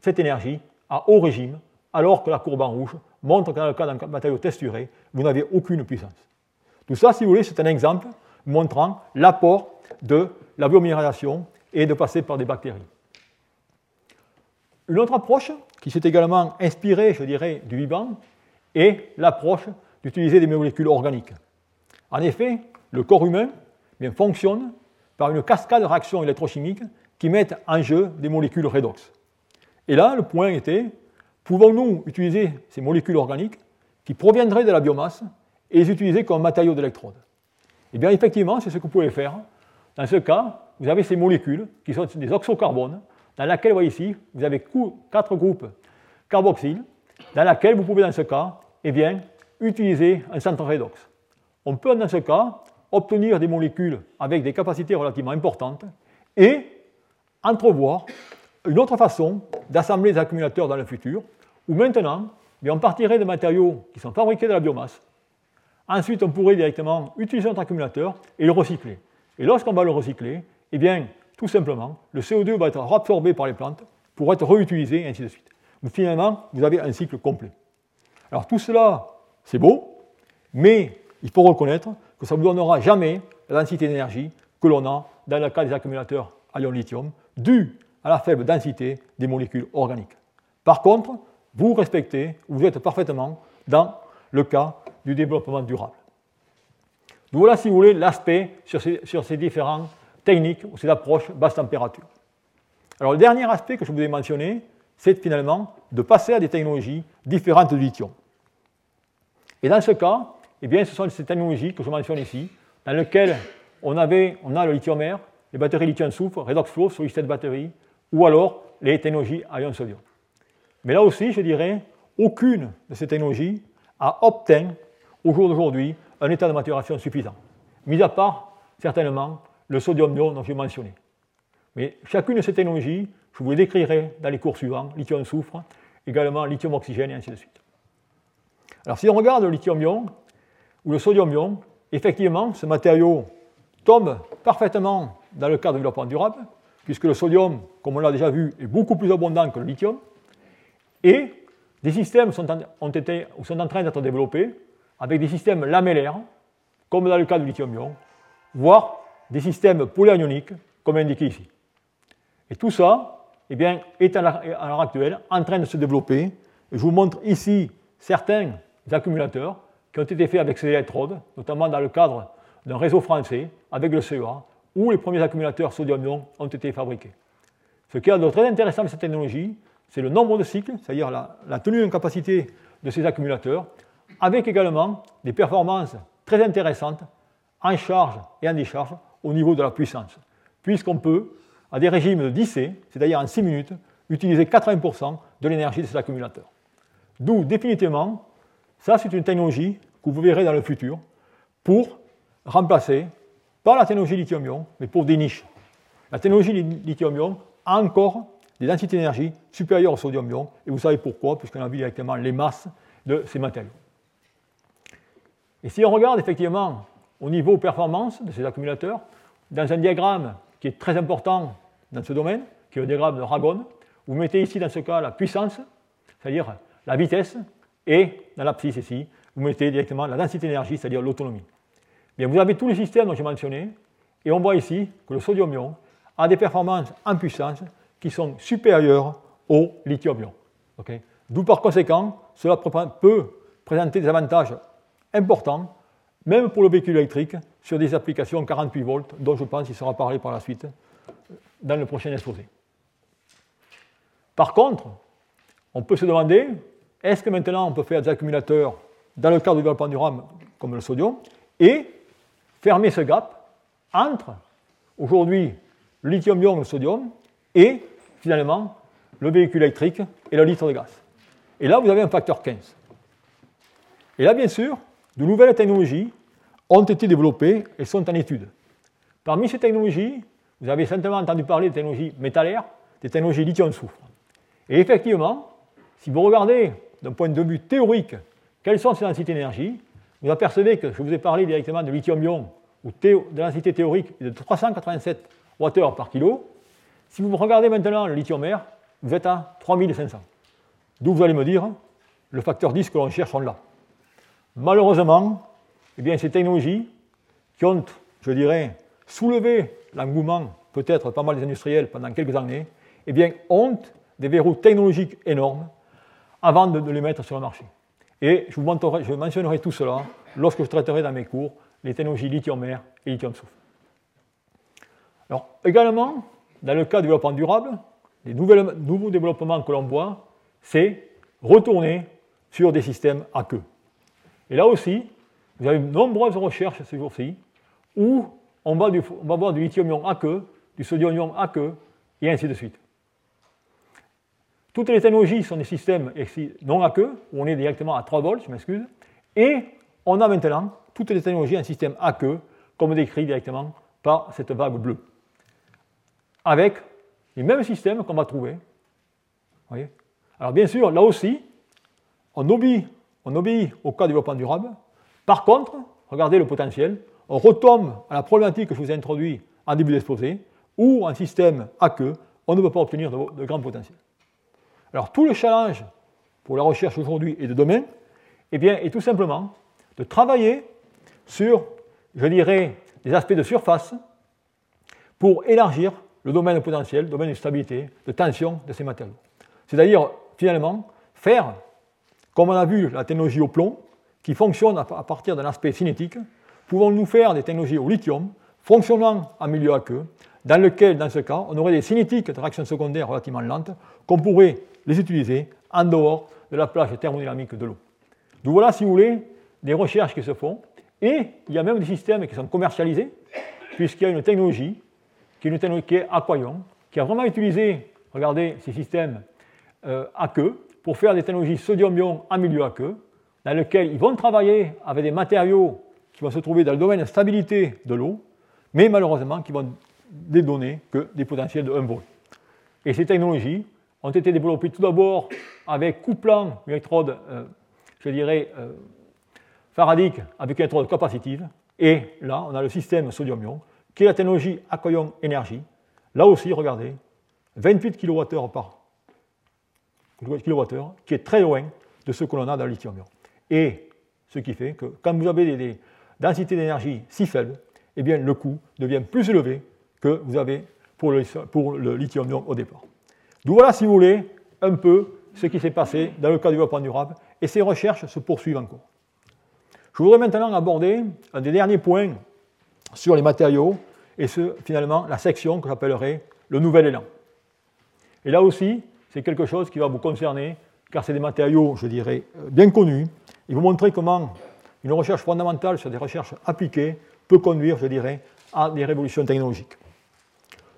cette énergie à haut régime, alors que la courbe en rouge montre que dans le cas d'un matériau texturé, vous n'avez aucune puissance. Tout ça, si vous voulez, c'est un exemple montrant l'apport de la biominéralisation et de passer par des bactéries. Une autre approche qui s'est également inspirée, je dirais, du vivant est l'approche d'utiliser des molécules organiques. En effet, le corps humain fonctionne par une cascade de réactions électrochimiques qui mettent en jeu des molécules redox. Et là, le point était, pouvons-nous utiliser ces molécules organiques qui proviendraient de la biomasse et les utiliser comme matériaux d'électrode? Eh bien, effectivement, c'est ce que vous pouvez faire. Dans ce cas, vous avez ces molécules qui sont des oxocarbones, dans laquelle, vous voyez ici, vous avez quatre groupes carboxyles, dans laquelle vous pouvez, dans ce cas, eh bien, utiliser un centre redox. On peut, dans ce cas, obtenir des molécules avec des capacités relativement importantes et entrevoir une autre façon d'assembler les accumulateurs dans le futur, où maintenant, on partirait de matériaux qui sont fabriqués de la biomasse. Ensuite, on pourrait directement utiliser notre accumulateur et le recycler. Et lorsqu'on va le recycler, eh bien, tout simplement, le CO2 va être absorbé par les plantes pour être réutilisé, et ainsi de suite. Donc, finalement, vous avez un cycle complet. Alors tout cela, c'est beau, mais il faut reconnaître que ça ne vous donnera jamais la densité d'énergie que l'on a dans le cas des accumulateurs à ion lithium, dû à la faible densité des molécules organiques. Par contre, vous respectez, vous êtes parfaitement dans le cas du développement durable. Voilà, si vous voulez, l'aspect sur ces, sur différentes techniques ou ces approches basse température. Alors le dernier aspect que je vous ai mentionné, c'est finalement de passer à des technologies différentes du lithium. Et dans ce cas, eh bien, ce sont ces technologies que je mentionne ici, dans lesquelles on, avait, on a le lithium-air, les batteries lithium-soufre, redox flow, solid state batterie, ou alors les technologies à ion sodium. Mais là aussi, je dirais, aucune de ces technologies a obtenu, au jour d'aujourd'hui, un état de maturation suffisant, mis à part certainement le sodium-ion dont je mentionné. Mais chacune de ces technologies, je vous les décrirai dans les cours suivants, lithium-soufre, également lithium-oxygène et ainsi de suite. Alors si on regarde le lithium-ion ou le sodium-ion, effectivement, ce matériau tombe parfaitement dans le cadre du développement durable, puisque le sodium, comme on l'a déjà vu, est beaucoup plus abondant que le lithium, et des systèmes sont en, ont été, sont en train d'être développés avec des systèmes lamellaires, comme dans le cas du lithium-ion, voire des systèmes polyanioniques, comme indiqué ici. Et tout ça eh bien, est à l'heure actuelle en train de se développer. Et je vous montre ici certains accumulateurs qui ont été faits avec ces électrodes, notamment dans le cadre d'un réseau français avec le CEA, où les premiers accumulateurs sodium-ion ont été fabriqués. Ce qui est très intéressant de cette technologie, c'est le nombre de cycles, c'est-à-dire la, tenue en capacité de ces accumulateurs, avec également des performances très intéressantes en charge et en décharge au niveau de la puissance, puisqu'on peut, à des régimes de 10C, c'est-à-dire en 6 minutes, utiliser 80% de l'énergie de ces accumulateurs. D'où, définitivement, ça c'est une technologie que vous verrez dans le futur pour remplacer, pas la technologie lithium-ion, mais pour des niches. La technologie lithium-ion encore des densités d'énergie supérieures au sodium-ion, et vous savez pourquoi, puisqu'on a vu directement les masses de ces matériaux. Et si on regarde effectivement au niveau performance de ces accumulateurs, dans un diagramme qui est très important dans ce domaine, qui est le diagramme de Ragon, vous mettez ici dans ce cas la puissance, c'est-à-dire la vitesse, et dans l'abscisse ici, vous mettez directement la densité d'énergie, c'est-à-dire l'autonomie. Bien, vous avez tous les systèmes dont j'ai mentionné, et on voit ici que le sodium-ion a des performances en puissance qui sont supérieures au lithium-ion. D'où par conséquent, cela peut présenter des avantages importants, même pour le véhicule électrique, sur des applications 48 volts, dont je pense qu'il sera parlé par la suite dans le prochain exposé. Par contre, on peut se demander, est-ce que maintenant on peut faire des accumulateurs dans le cadre du développement durable comme le sodium et fermer ce gap entre aujourd'hui lithium-ion et le sodium et finalement le véhicule électrique et le litre de gaz. Et là, vous avez un facteur 15. Et là, bien sûr, de nouvelles technologies ont été développées et sont en étude. Parmi ces technologies, vous avez simplement entendu parler des technologies métallaires, des technologies lithium-soufre. Et effectivement, si vous regardez d'un point de vue théorique quelles sont ces densités d'énergie, vous apercevez que je vous ai parlé directement de lithium-ion, où de densité théorique de 387 Wh par kilo. Si vous regardez maintenant le lithium-air, vous êtes à 3500. D'où vous allez me dire, le facteur 10 que l'on cherche, on l'a. Malheureusement, eh bien, ces technologies qui ont, je dirais, soulevé l'engouement, peut-être pas mal des industriels pendant quelques années, eh bien, ont des verrous technologiques énormes avant de, les mettre sur le marché. Et je, vous mentionnerai tout cela lorsque je traiterai dans mes cours les technologies lithium-air et lithium-soufre. Alors, également, dans le cas du développement durable, les nouveaux développements que l'on voit, c'est retourner sur des systèmes à queue. Et là aussi, vous avez de nombreuses recherches ces jours-ci où on va, va voir du lithium-ion à queue, du sodium-ion à queue, et ainsi de suite. Toutes les technologies sont des systèmes non à queue, où on est directement à 3 volts, je m'excuse, et on a maintenant toutes les technologies en système à queue, comme décrit directement par cette vague bleue. Avec les mêmes systèmes qu'on va trouver. Alors bien sûr, là aussi, on obéit, au cas du développement durable. Par contre, regardez le potentiel, on retombe à la problématique que je vous ai introduite en début d'exposé, où en système à queue, on ne peut pas obtenir de, de grands potentiels. Alors tout le challenge pour la recherche aujourd'hui et de demain eh bien, est tout simplement de travailler sur, je dirais, des aspects de surface pour élargir le domaine potentiel, le domaine de stabilité, de tension de ces matériaux. C'est-à-dire, finalement, faire, comme on a vu la technologie au plomb, qui fonctionne à partir d'un aspect cinétique, pouvons-nous faire des technologies au lithium, fonctionnant en milieu aqueux, dans lequel, dans ce cas, on aurait des cinétiques de réaction secondaire relativement lentes, qu'on pourrait les utiliser en dehors de la plage thermodynamique de l'eau. Donc voilà, si vous voulez, des recherches qui se font, et il y a même des systèmes qui sont commercialisés, puisqu'il y a une technologie qui est une technologie qui est Aquaion, qui a vraiment utilisé, regardez, ces systèmes euh, aqueux pour faire des technologies sodium-ion en milieu aqueux, dans lequel ils vont travailler avec des matériaux qui vont se trouver dans le domaine de stabilité de l'eau, mais malheureusement qui vont donner que des potentiels de 1 volt. Et ces technologies ont été développées tout d'abord avec couplant une électrode, euh, je dirais, euh, faradique avec une électrode capacitive. Et là, on a le système sodium-ion, qui est la technologie accueillant énergie. Là aussi, regardez, 28 kWh par kWh, qui est très loin de ce que l'on a dans le lithium-ion. Et ce qui fait que quand vous avez des, densités d'énergie si faibles, eh bien, le coût devient plus élevé que vous avez pour le, pour le lithium-ion au départ. Donc voilà, si vous voulez, un peu ce qui s'est passé dans le cas du développement durable, et ces recherches se poursuivent encore. Je voudrais maintenant aborder un des derniers points sur les matériaux, et ce, finalement, la section que j'appellerai le nouvel élan. Et là aussi, c'est quelque chose qui va vous concerner, car c'est des matériaux, je dirais, bien connus, et vous montrer comment une recherche fondamentale sur des recherches appliquées peut conduire, je dirais, à des révolutions technologiques.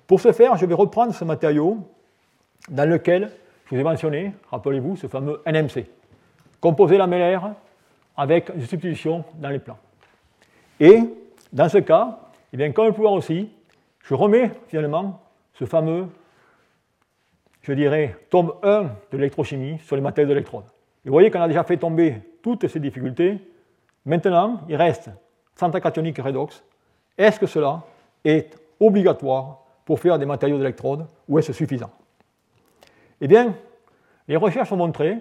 Pour ce faire, je vais reprendre ce matériau dans lequel je vous ai mentionné, rappelez-vous, ce fameux NMC, composé lamellaire avec une substitution dans les plans. Et dans ce cas, eh bien, comme le pouvoir aussi, je remets finalement ce fameux, je dirais, tome 1 de l'électrochimie sur les matériaux d'électrode. Vous voyez qu'on a déjà fait tomber toutes ces difficultés. Maintenant, il reste centre cationique redox. Est-ce que cela est obligatoire pour faire des matériaux d'électrode ou est-ce suffisant? Eh bien, les recherches ont montré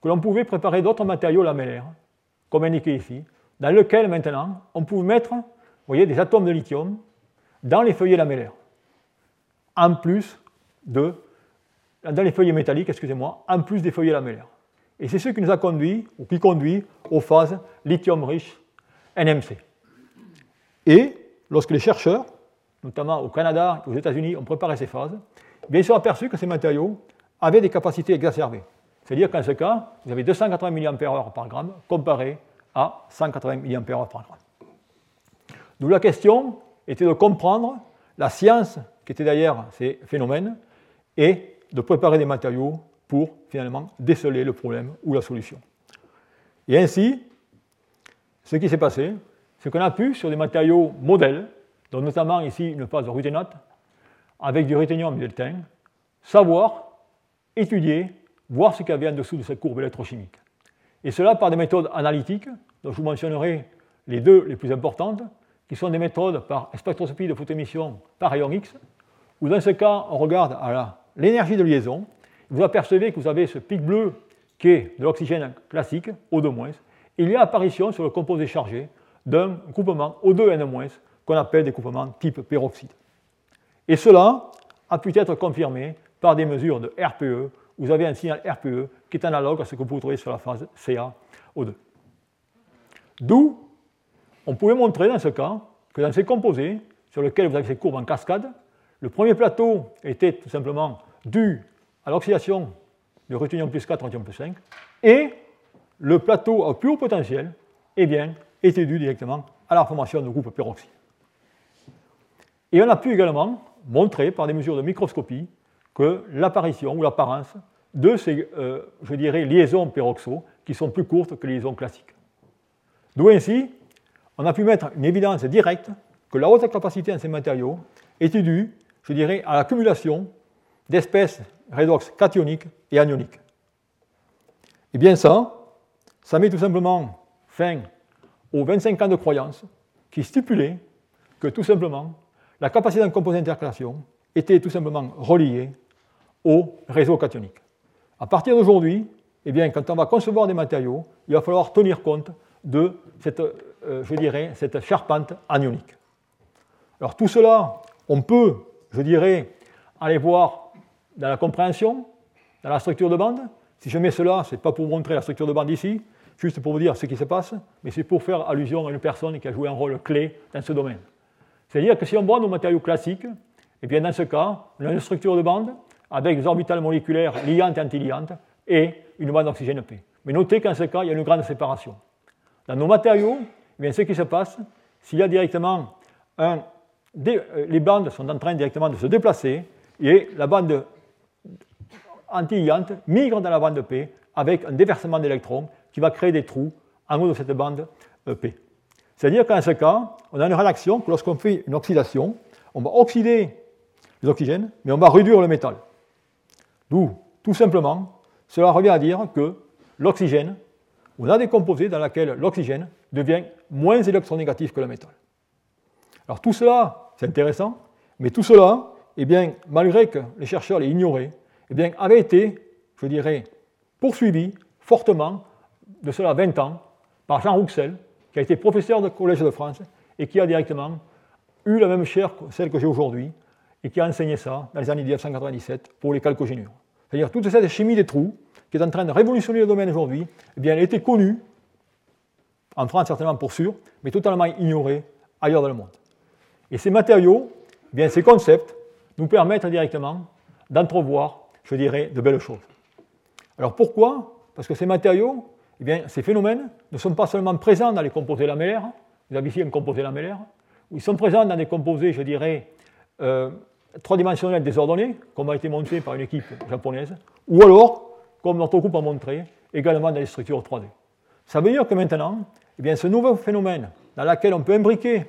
que l'on pouvait préparer d'autres matériaux lamellaires, comme indiqué ici, dans lesquels maintenant on pouvait mettre voyez, des atomes de lithium dans les feuillets lamellaires, en plus de, dans les feuillets métalliques, excusez-moi, en plus des feuillets lamellaires. Et c'est ce qui nous a conduit, ou qui conduit aux phases lithium riche NMC. Et lorsque les chercheurs, notamment au Canada et aux États-Unis, ont préparé ces phases, bien, ils se sont aperçus que ces matériaux avait des capacités exacerbées. C'est-à-dire qu'en ce cas, vous avez 280 mAh par gramme comparé à 180 mAh par gramme. D'où la question était de comprendre la science qui était derrière ces phénomènes et de préparer des matériaux pour finalement déceler le problème ou la solution. Et ainsi, ce qui s'est passé, c'est qu'on a pu, sur des matériaux modèles, dont notamment ici une phase de ruthénate, avec du ruthénium et du deltin, savoir étudier, voir ce qu'il y avait en dessous de cette courbe électrochimique. Et cela par des méthodes analytiques, dont je vous mentionnerai les deux les plus importantes, qui sont des méthodes par spectroscopie de photoémission par rayon X, où dans ce cas, on regarde à l'énergie de liaison, vous apercevez que vous avez ce pic bleu qui est de l'oxygène classique, O2-, il y a apparition sur le composé chargé d'un groupement O2N- qu'on appelle des groupements type peroxyde. Et cela a pu être confirmé par des mesures de RPE, vous avez un signal RPE qui est analogue à ce que vous trouvez sur la phase CaO2. D'où on pouvait montrer dans ce cas que dans ces composés, sur lesquels vous avez ces courbes en cascade, le premier plateau était tout simplement dû à l'oxydation de ruthénium plus 4 ruthénium plus 5, et le plateau au plus haut potentiel eh était dû directement à la formation de groupe peroxyde. Et on a pu également montrer par des mesures de microscopie que l'apparition ou l'apparence de ces, euh, liaisons peroxo qui sont plus courtes que les liaisons classiques. D'où ainsi, on a pu mettre une évidence directe que la haute capacité en ces matériaux était due, je dirais, à l'accumulation d'espèces redox cationiques et anioniques. Et bien ça, ça met tout simplement fin aux 25 ans de croyance qui stipulaient que tout simplement la capacité d'un composé d'intercalation était tout simplement reliée au réseau cationique. À partir d'aujourd'hui, eh bien, quand on va concevoir des matériaux, il va falloir tenir compte de cette, euh, je dirais, cette charpente anionique. Alors tout cela, on peut, je dirais, aller voir dans la compréhension, dans la structure de bande. Si je mets cela, ce n'est pas pour montrer la structure de bande ici, juste pour vous dire ce qui se passe, mais c'est pour faire allusion à une personne qui a joué un rôle clé dans ce domaine. C'est-à-dire que si on prend nos matériaux classiques, eh bien dans ce cas, on a une structure de bande avec des orbitales moléculaires liantes et antiliantes et une bande d'oxygène P. Mais notez qu'en ce cas, il y a une grande séparation. Dans nos matériaux, eh bien, ce qui se passe, s'il y a directement un, euh, les bandes sont en train directement de se déplacer et la bande antiliante migre dans la bande P avec un déversement d'électrons qui va créer des trous en haut de cette bande euh, P. C'est-à-dire qu'en ce cas, on a une réaction que lorsqu'on fait une oxydation, on va oxyder les oxygènes, mais on va réduire le métal. D'où, tout simplement, cela revient à dire que l'oxygène, on a des composés dans lesquels l'oxygène devient moins électronégatif que le métal. Alors tout cela, c'est intéressant, mais tout cela, eh bien, malgré que les chercheurs l'aient ignoré, eh bien, avait été, je dirais, poursuivi fortement de cela 20 ans par Jean Rouxel, qui a été professeur de Collège de France et qui a directement eu la même chaire que celle que j'ai aujourd'hui et qui a enseigné ça dans les années 1997 pour les calcogénures. C'est-à-dire toute cette chimie des trous qui est en train de révolutionner le domaine aujourd'hui, eh bien, elle était connue, en France certainement pour sûr, mais totalement ignorée ailleurs dans le monde. Et ces matériaux, eh bien, ces concepts, nous permettent directement d'entrevoir, je dirais, de belles choses. Alors pourquoi? Parce que ces matériaux, eh bien, ces phénomènes ne sont pas seulement présents dans les composés lamellaires, vous avez ici un composé lamellaire, ils sont présents dans des composés, je dirais, euh, trois-dimensionnels désordonnés, comme a été montré par une équipe japonaise, ou alors, comme notre groupe a montré, également dans les structures 3D. Ça veut dire que maintenant, eh bien, ce nouveau phénomène dans lequel on peut imbriquer,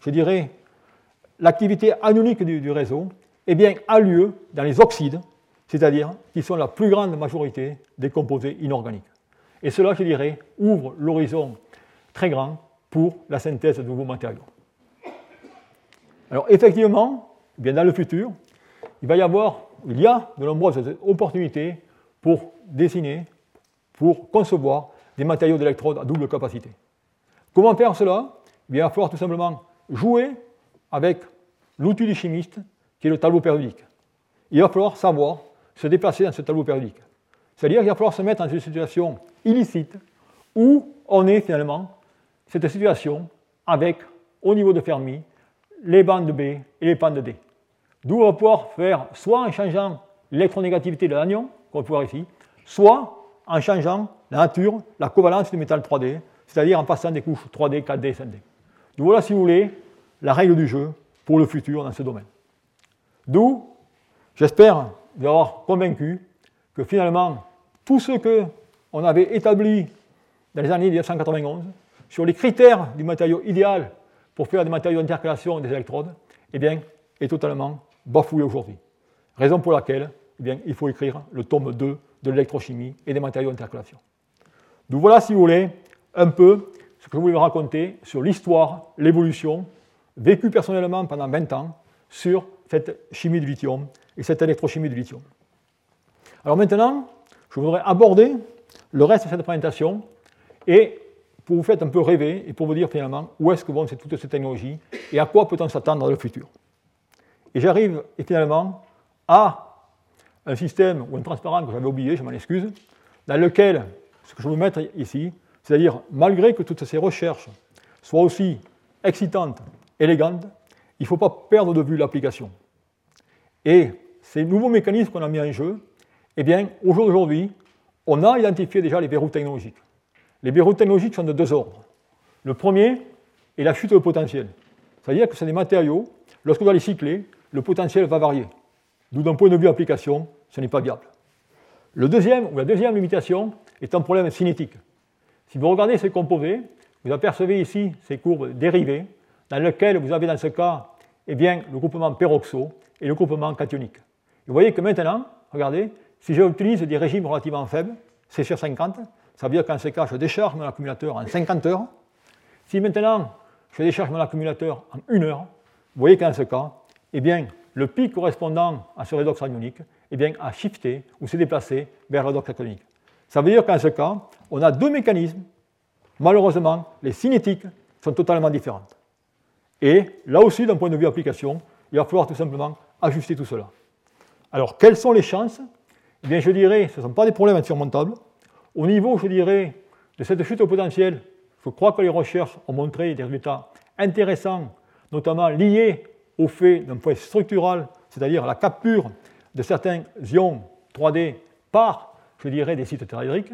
je dirais, l'activité anionique du, réseau, eh bien, a lieu dans les oxydes, c'est-à-dire qui sont la plus grande majorité des composés inorganiques. Et cela, je dirais, ouvre l'horizon très grand pour la synthèse de nouveaux matériaux. Alors, effectivement, eh bien dans le futur, il va y avoir, il y a de nombreuses opportunités pour dessiner, pour concevoir des matériaux d'électrode à double capacité. Comment faire cela? Eh Il va falloir tout simplement jouer avec l'outil du chimiste qui est le tableau périodique. Il va falloir savoir se déplacer dans ce tableau périodique. C'est-à-dire qu'il va falloir se mettre dans une situation illicite où on est finalement cette situation avec, au niveau de Fermi, les bandes B et les bandes D. D'où on va pouvoir faire soit en changeant l'électronégativité de l'anion, qu'on peut voir ici, soit en changeant la nature, la covalence du métal 3D, c'est-à-dire en passant des couches 3D, 4D, 5D. Donc voilà, si vous voulez, la règle du jeu pour le futur dans ce domaine. D'où, j'espère vous avoir convaincu que finalement, tout ce qu'on avait établi dans les années 1991 sur les critères du matériau idéal pour faire des matériaux d'intercalation des électrodes, eh bien, est totalement bafoué aujourd'hui. Raison pour laquelle eh bien, il faut écrire le tome 2 de l'électrochimie et des matériaux d'intercalation. Donc voilà, si vous voulez, un peu ce que je voulais vous raconter sur l'histoire, l'évolution, vécue personnellement pendant 20 ans, sur cette chimie du lithium et cette électrochimie du lithium. Alors maintenant, je voudrais aborder le reste de cette présentation et pour vous faire un peu rêver et pour vous dire finalement où est-ce que vont toutes ces technologies et à quoi peut-on s'attendre dans le futur. Et j'arrive finalement à un système ou un transparent que j'avais oublié, je m'en excuse, dans lequel ce que je veux mettre ici, c'est-à-dire malgré que toutes ces recherches soient aussi excitantes, élégantes, il ne faut pas perdre de vue l'application. Et ces nouveaux mécanismes qu'on a mis en jeu, eh bien, aujourd'hui, on a identifié déjà les verrous technologiques. Les verrous technologiques sont de deux ordres. Le premier est la chute de potentiel. C'est-à-dire que c'est des matériaux, lorsqu'on va les cycler, le potentiel va varier. D'où d'un point de vue application, ce n'est pas viable. Le deuxième, ou la deuxième limitation est un problème cinétique. Si vous regardez ces composés, vous apercevez ici ces courbes dérivées, dans lesquelles vous avez dans ce cas eh bien, le groupement peroxo et le groupement cationique. vous voyez que maintenant, regardez, si j'utilise des régimes relativement faibles, C sur 50, ça veut dire qu'en ce cas, je décharge mon accumulateur en 50 heures. Si maintenant, je décharge mon accumulateur en 1 heure, vous voyez qu'en ce cas, eh bien, le pic correspondant à ce redox anionique eh bien, a shifté ou s'est déplacé vers le redox cationique. Ça veut dire qu'en ce cas, on a deux mécanismes. Malheureusement, les cinétiques sont totalement différentes. Et là aussi, d'un point de vue application, il va falloir tout simplement ajuster tout cela. Alors, quelles sont les chances? Eh bien, je dirais, ce ne sont pas des problèmes insurmontables. Au niveau, je dirais, de cette chute au potentiel, je crois que les recherches ont montré des résultats intéressants, notamment liés au fait d'un point structural, c'est-à-dire la capture de certains ions 3D par, je dirais, des sites telluriques.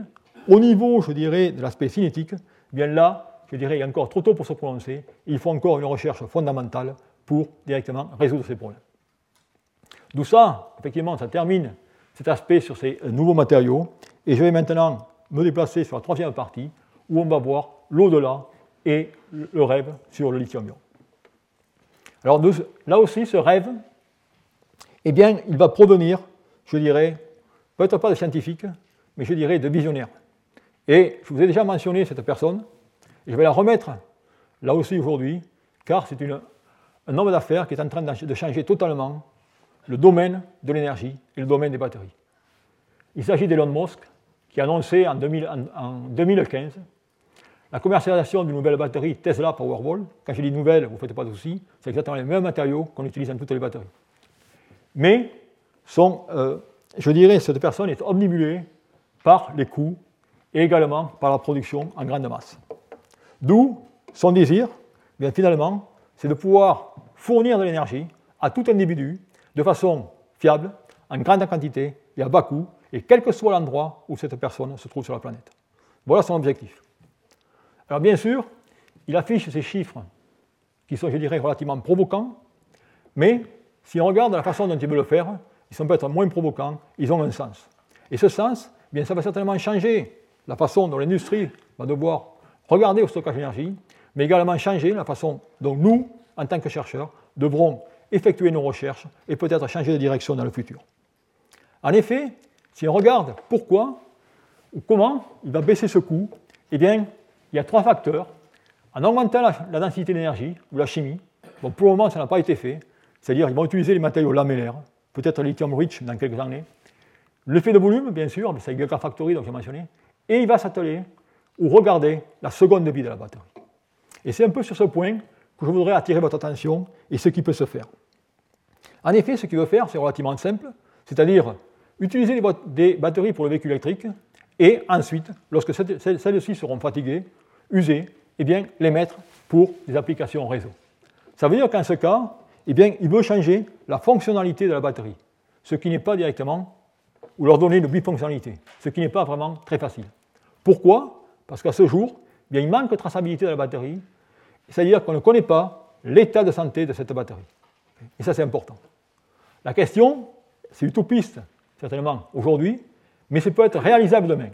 Au niveau, je dirais, de l'aspect cinétique, eh bien là, je dirais, il est encore trop tôt pour se prononcer. Il faut encore une recherche fondamentale pour directement résoudre ces problèmes. D'où ça, effectivement, ça termine cet aspect sur ces nouveaux matériaux. Et je vais maintenant me déplacer sur la troisième partie où on va voir l'au-delà et le rêve sur le lithium-ion. Alors là aussi, ce rêve, eh bien, il va provenir, je dirais, peut-être pas de scientifiques, mais je dirais de visionnaires. Et je vous ai déjà mentionné cette personne, et je vais la remettre là aussi aujourd'hui, car c'est un homme d'affaires qui est en train de changer totalement le domaine de l'énergie et le domaine des batteries. Il s'agit d'Elon Musk, qui a annoncé en, 2015 la commercialisation d'une nouvelle batterie Tesla Powerwall. Quand je dis nouvelle, vous ne faites pas de soucis, c'est exactement les mêmes matériaux qu'on utilise dans toutes les batteries. Mais, euh, je dirais, cette personne est omnibulée par les coûts et également par la production en grande masse. D'où son désir, bien finalement, c'est de pouvoir fournir de l'énergie à tout individu de façon fiable, en grande quantité et à bas coût, et quel que soit l'endroit où cette personne se trouve sur la planète. Voilà son objectif. Alors bien sûr, il affiche ces chiffres qui sont, je dirais, relativement provocants, mais si on regarde la façon dont il veut le faire, ils sont peut-être moins provocants, ils ont un sens. Et ce sens, eh bien, ça va certainement changer la façon dont l'industrie va devoir regarder au stockage d'énergie, mais également changer la façon dont nous, en tant que chercheurs, devrons effectuer nos recherches et peut-être changer de direction dans le futur. En effet, si on regarde pourquoi ou comment il va baisser ce coût, eh bien, il y a trois facteurs. En augmentant la, densité d'énergie ou la chimie, bon, pour le moment, ça n'a pas été fait, c'est-à-dire qu'ils vont utiliser les matériaux lamellaires, peut-être lithium rich dans quelques années. L'effet de volume, bien sûr, c'est Gigafactory, donc j'ai mentionné, et il va s'atteler ou regarder la seconde vie de la batterie. Et c'est un peu sur ce point que je voudrais attirer votre attention et ce qui peut se faire. En effet, ce qu'il veut faire, c'est relativement simple, c'est-à-dire utiliser des batteries pour le véhicule électrique et ensuite, lorsque celles-ci seront fatiguées, usées, eh bien, les mettre pour des applications réseau. Ça veut dire qu'en ce cas, eh bien, il veut changer la fonctionnalité de la batterie, ce qui n'est pas directement, ou leur donner une bifonctionnalité, ce qui n'est pas vraiment très facile. Pourquoi? Parce qu'à ce jour, eh il manque de traçabilité de la batterie, c'est-à-dire qu'on ne connaît pas l'état de santé de cette batterie. Et ça, c'est important. La question, c'est utopiste, certainement, aujourd'hui, mais ça peut être réalisable demain.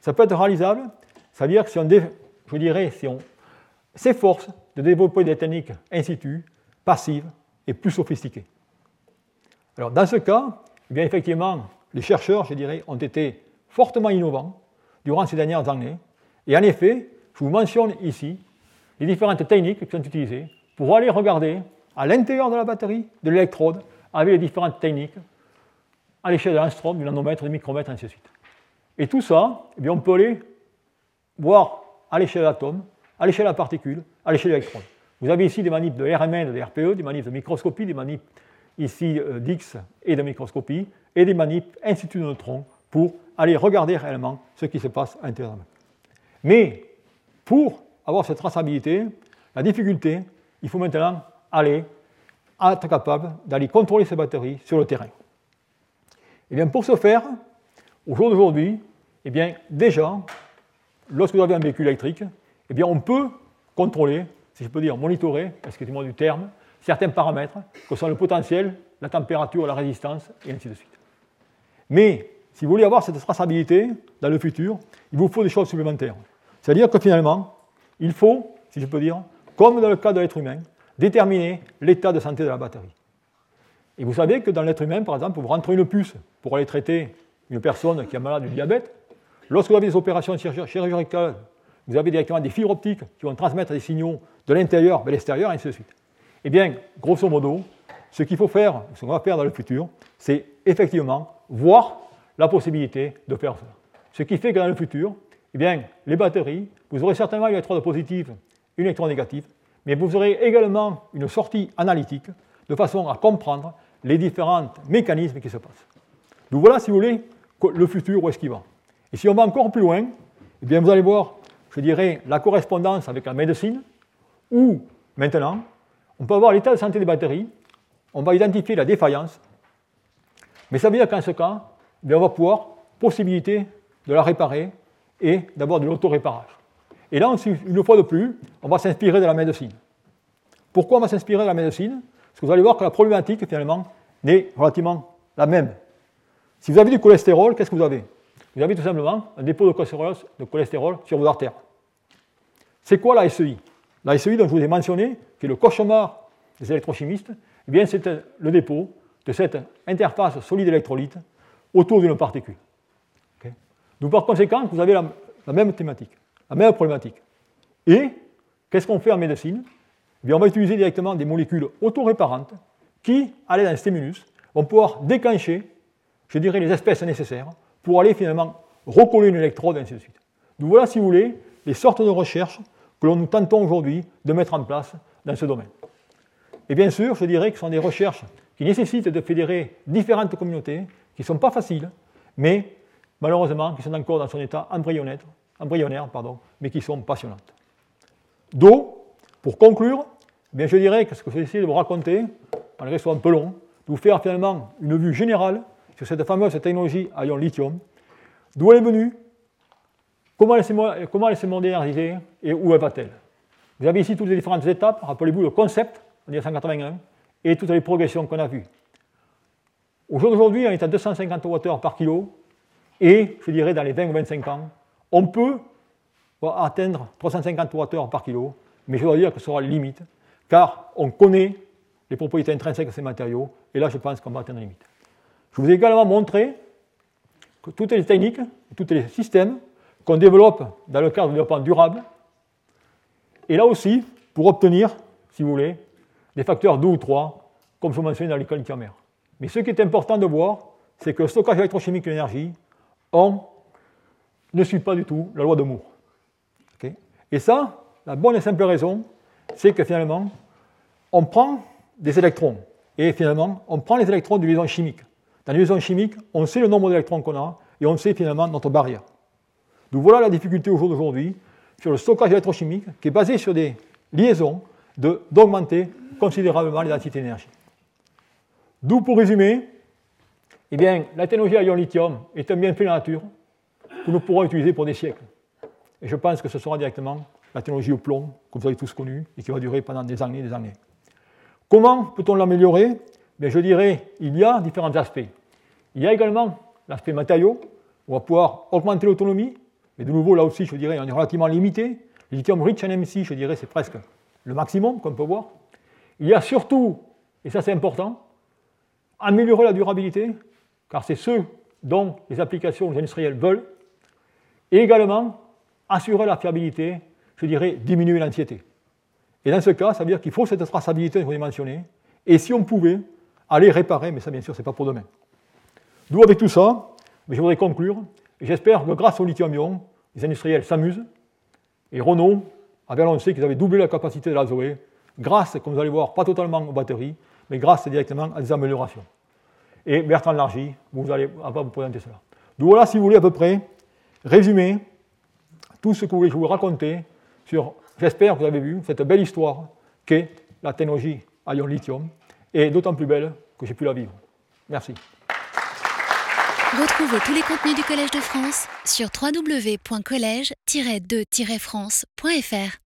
Ça peut être réalisable, c'est-à-dire que si on, je dirais, si on s'efforce de développer des techniques in situ, passives et plus sophistiquées. Alors, dans ce cas, eh bien, effectivement, les chercheurs, je dirais, ont été fortement innovants durant ces dernières années. Et en effet, je vous mentionne ici les différentes techniques qui sont utilisées pour aller regarder à l'intérieur de la batterie, de l'électrode, avec les différentes techniques à l'échelle de l'angstrom, du nanomètre, du micromètre, ainsi de suite. Et tout ça, eh bien, on peut aller voir à l'échelle de l'atome, à l'échelle de la particule, à l'échelle de l'électron. Vous avez ici des manips de RMN, de RPE, des manips de microscopie, des manips ici euh, d'X et de microscopie, et des manips institut de neutrons pour aller regarder réellement ce qui se passe à l'intérieur. Mais pour avoir cette traçabilité, la difficulté, il faut maintenant aller être capable d'aller contrôler ces batteries sur le terrain. Et eh bien pour ce faire, au jour d'aujourd'hui, eh bien déjà, lorsque vous avez un véhicule électrique, eh bien on peut contrôler, si je peux dire monitorer, excusez-moi du terme, certains paramètres, que sont le potentiel, la température, la résistance, et ainsi de suite. Mais si vous voulez avoir cette traçabilité dans le futur, il vous faut des choses supplémentaires. C'est-à-dire que finalement, il faut, si je peux dire, comme dans le cas de l'être humain, déterminer l'état de santé de la batterie. Et vous savez que dans l'être humain, par exemple, vous rentrez une puce pour aller traiter une personne qui est malade du diabète. Lorsque vous avez des opérations chirurgicales, vous avez directement des fibres optiques qui vont transmettre des signaux de l'intérieur vers l'extérieur, et ainsi de suite. Eh bien, grosso modo, ce qu'il faut faire, ce qu'on va faire dans le futur, c'est effectivement voir la possibilité de faire ça. Ce qui fait que dans le futur, eh bien, les batteries, vous aurez certainement une électrode positive, une électrode négative, mais vous aurez également une sortie analytique de façon à comprendre les différents mécanismes qui se passent. Donc voilà, si vous voulez, le futur, où est-ce qu'il va? Et si on va encore plus loin, eh bien, vous allez voir, je dirais, la correspondance avec la médecine, où maintenant, on peut avoir l'état de santé des batteries, on va identifier la défaillance, mais ça veut dire qu'en ce cas, eh on va pouvoir possibilité de la réparer et d'avoir de l'auto-réparage. Et là, une fois de plus, on va s'inspirer de la médecine. Pourquoi on va s'inspirer de la médecine? Parce que vous allez voir que la problématique, finalement, n'est relativement la même. Si vous avez du cholestérol, qu'est-ce que vous avez? Vous avez tout simplement un dépôt de cholestérol, sur vos artères. C'est quoi la SEI La SEI dont je vous ai mentionné, qui est le cauchemar des électrochimistes, eh bien c'est le dépôt de cette interface solide-électrolyte autour d'une particule. Donc par conséquent, vous avez la, même thématique, la même problématique. Et qu'est-ce qu'on fait en médecine? Eh bien, On va utiliser directement des molécules autoréparantes qui, à l'aide d'un stimulus, vont pouvoir déclencher, je dirais, les espèces nécessaires pour aller finalement recoller une électrode, et ainsi de suite. Donc voilà, si vous voulez, les sortes de recherches que l'on nous tentons aujourd'hui de mettre en place dans ce domaine. Et bien sûr, je dirais que ce sont des recherches qui nécessitent de fédérer différentes communautés, qui ne sont pas faciles, mais malheureusement qui sont encore dans son état embryonnaire, embryonnaire pardon, mais qui sont passionnantes. Donc, pour conclure, eh bien je dirais que ce que je vais essayer de vous raconter, malgré que ce soit un peu long, de vous faire finalement une vue générale sur cette fameuse technologie à ion lithium, d'où elle est venue, comment elle s'est modernisée et où elle va-t-elle? Vous avez ici toutes les différentes étapes, rappelez-vous le concept en 1981 et toutes les progressions qu'on a vues. Aujourd'hui, on est à 250 Wh par kilo, et je dirais dans les 20 ou 25 ans, on peut atteindre 350 Wh par kilo, mais je dois dire que ce sera la limite, car on connaît les propriétés intrinsèques de ces matériaux, et là je pense qu'on va atteindre la limite. Je vous ai également montré que toutes les techniques, tous les systèmes qu'on développe dans le cadre du développement durable, et là aussi, pour obtenir, si vous voulez, des facteurs 2 ou 3, comme je vous mentionnais dans l'école lithium Mais ce qui est important de voir, c'est que le stockage électrochimique de l'énergie, on ne suit pas du tout la loi de Moore. et ça, la bonne et simple raison, c'est que finalement, on prend des électrons, et finalement, on prend les électrons de liaison chimique. Dans les liaisons chimiques, on sait le nombre d'électrons qu'on a, et on sait finalement notre barrière. Donc voilà la difficulté au jour d'aujourd'hui sur le stockage électrochimique, qui est basé sur des liaisons d'augmenter considérablement les densités d'énergie. D'où, pour résumer, eh bien, la technologie à ion lithium est un bienfait de la nature que nous pourrons utiliser pour des siècles. Et je pense que ce sera directement la technologie au plomb, que vous avez tous connue, et qui va durer pendant des années et des années. Comment peut-on l'améliorer? Je dirais, il y a différents aspects. Il y a également l'aspect matériau, on va pouvoir augmenter l'autonomie, mais de nouveau, là aussi, je dirais, on est relativement limité. Le lithium rich en MC, je dirais, c'est presque le maximum qu'on peut voir. Il y a surtout, et ça c'est important, améliorer la durabilité, car c'est ce dont les applications industrielles veulent, et également assurer la fiabilité, je dirais diminuer l'anxiété. Et dans ce cas, ça veut dire qu'il faut cette traçabilité que vous avez mentionnée, et si on pouvait aller réparer, mais ça bien sûr, ce n'est pas pour demain. D'où avec tout ça, je voudrais conclure, j'espère que grâce au lithium-ion, les industriels s'amusent, et Renault avait annoncé qu'ils avaient doublé la capacité de la Zoé, grâce, comme vous allez voir, pas totalement aux batteries, mais grâce directement à des améliorations et Bertrand Largy, vous allez vous présenter cela. Donc voilà, si vous voulez, à peu près, résumer tout ce que je vous raconter sur, j'espère que vous avez vu, cette belle histoire qu'est la technologie à ion lithium, et d'autant plus belle que j'ai pu la vivre. Merci. Retrouvez tous les contenus du Collège de France sur www.colège-2-france.fr.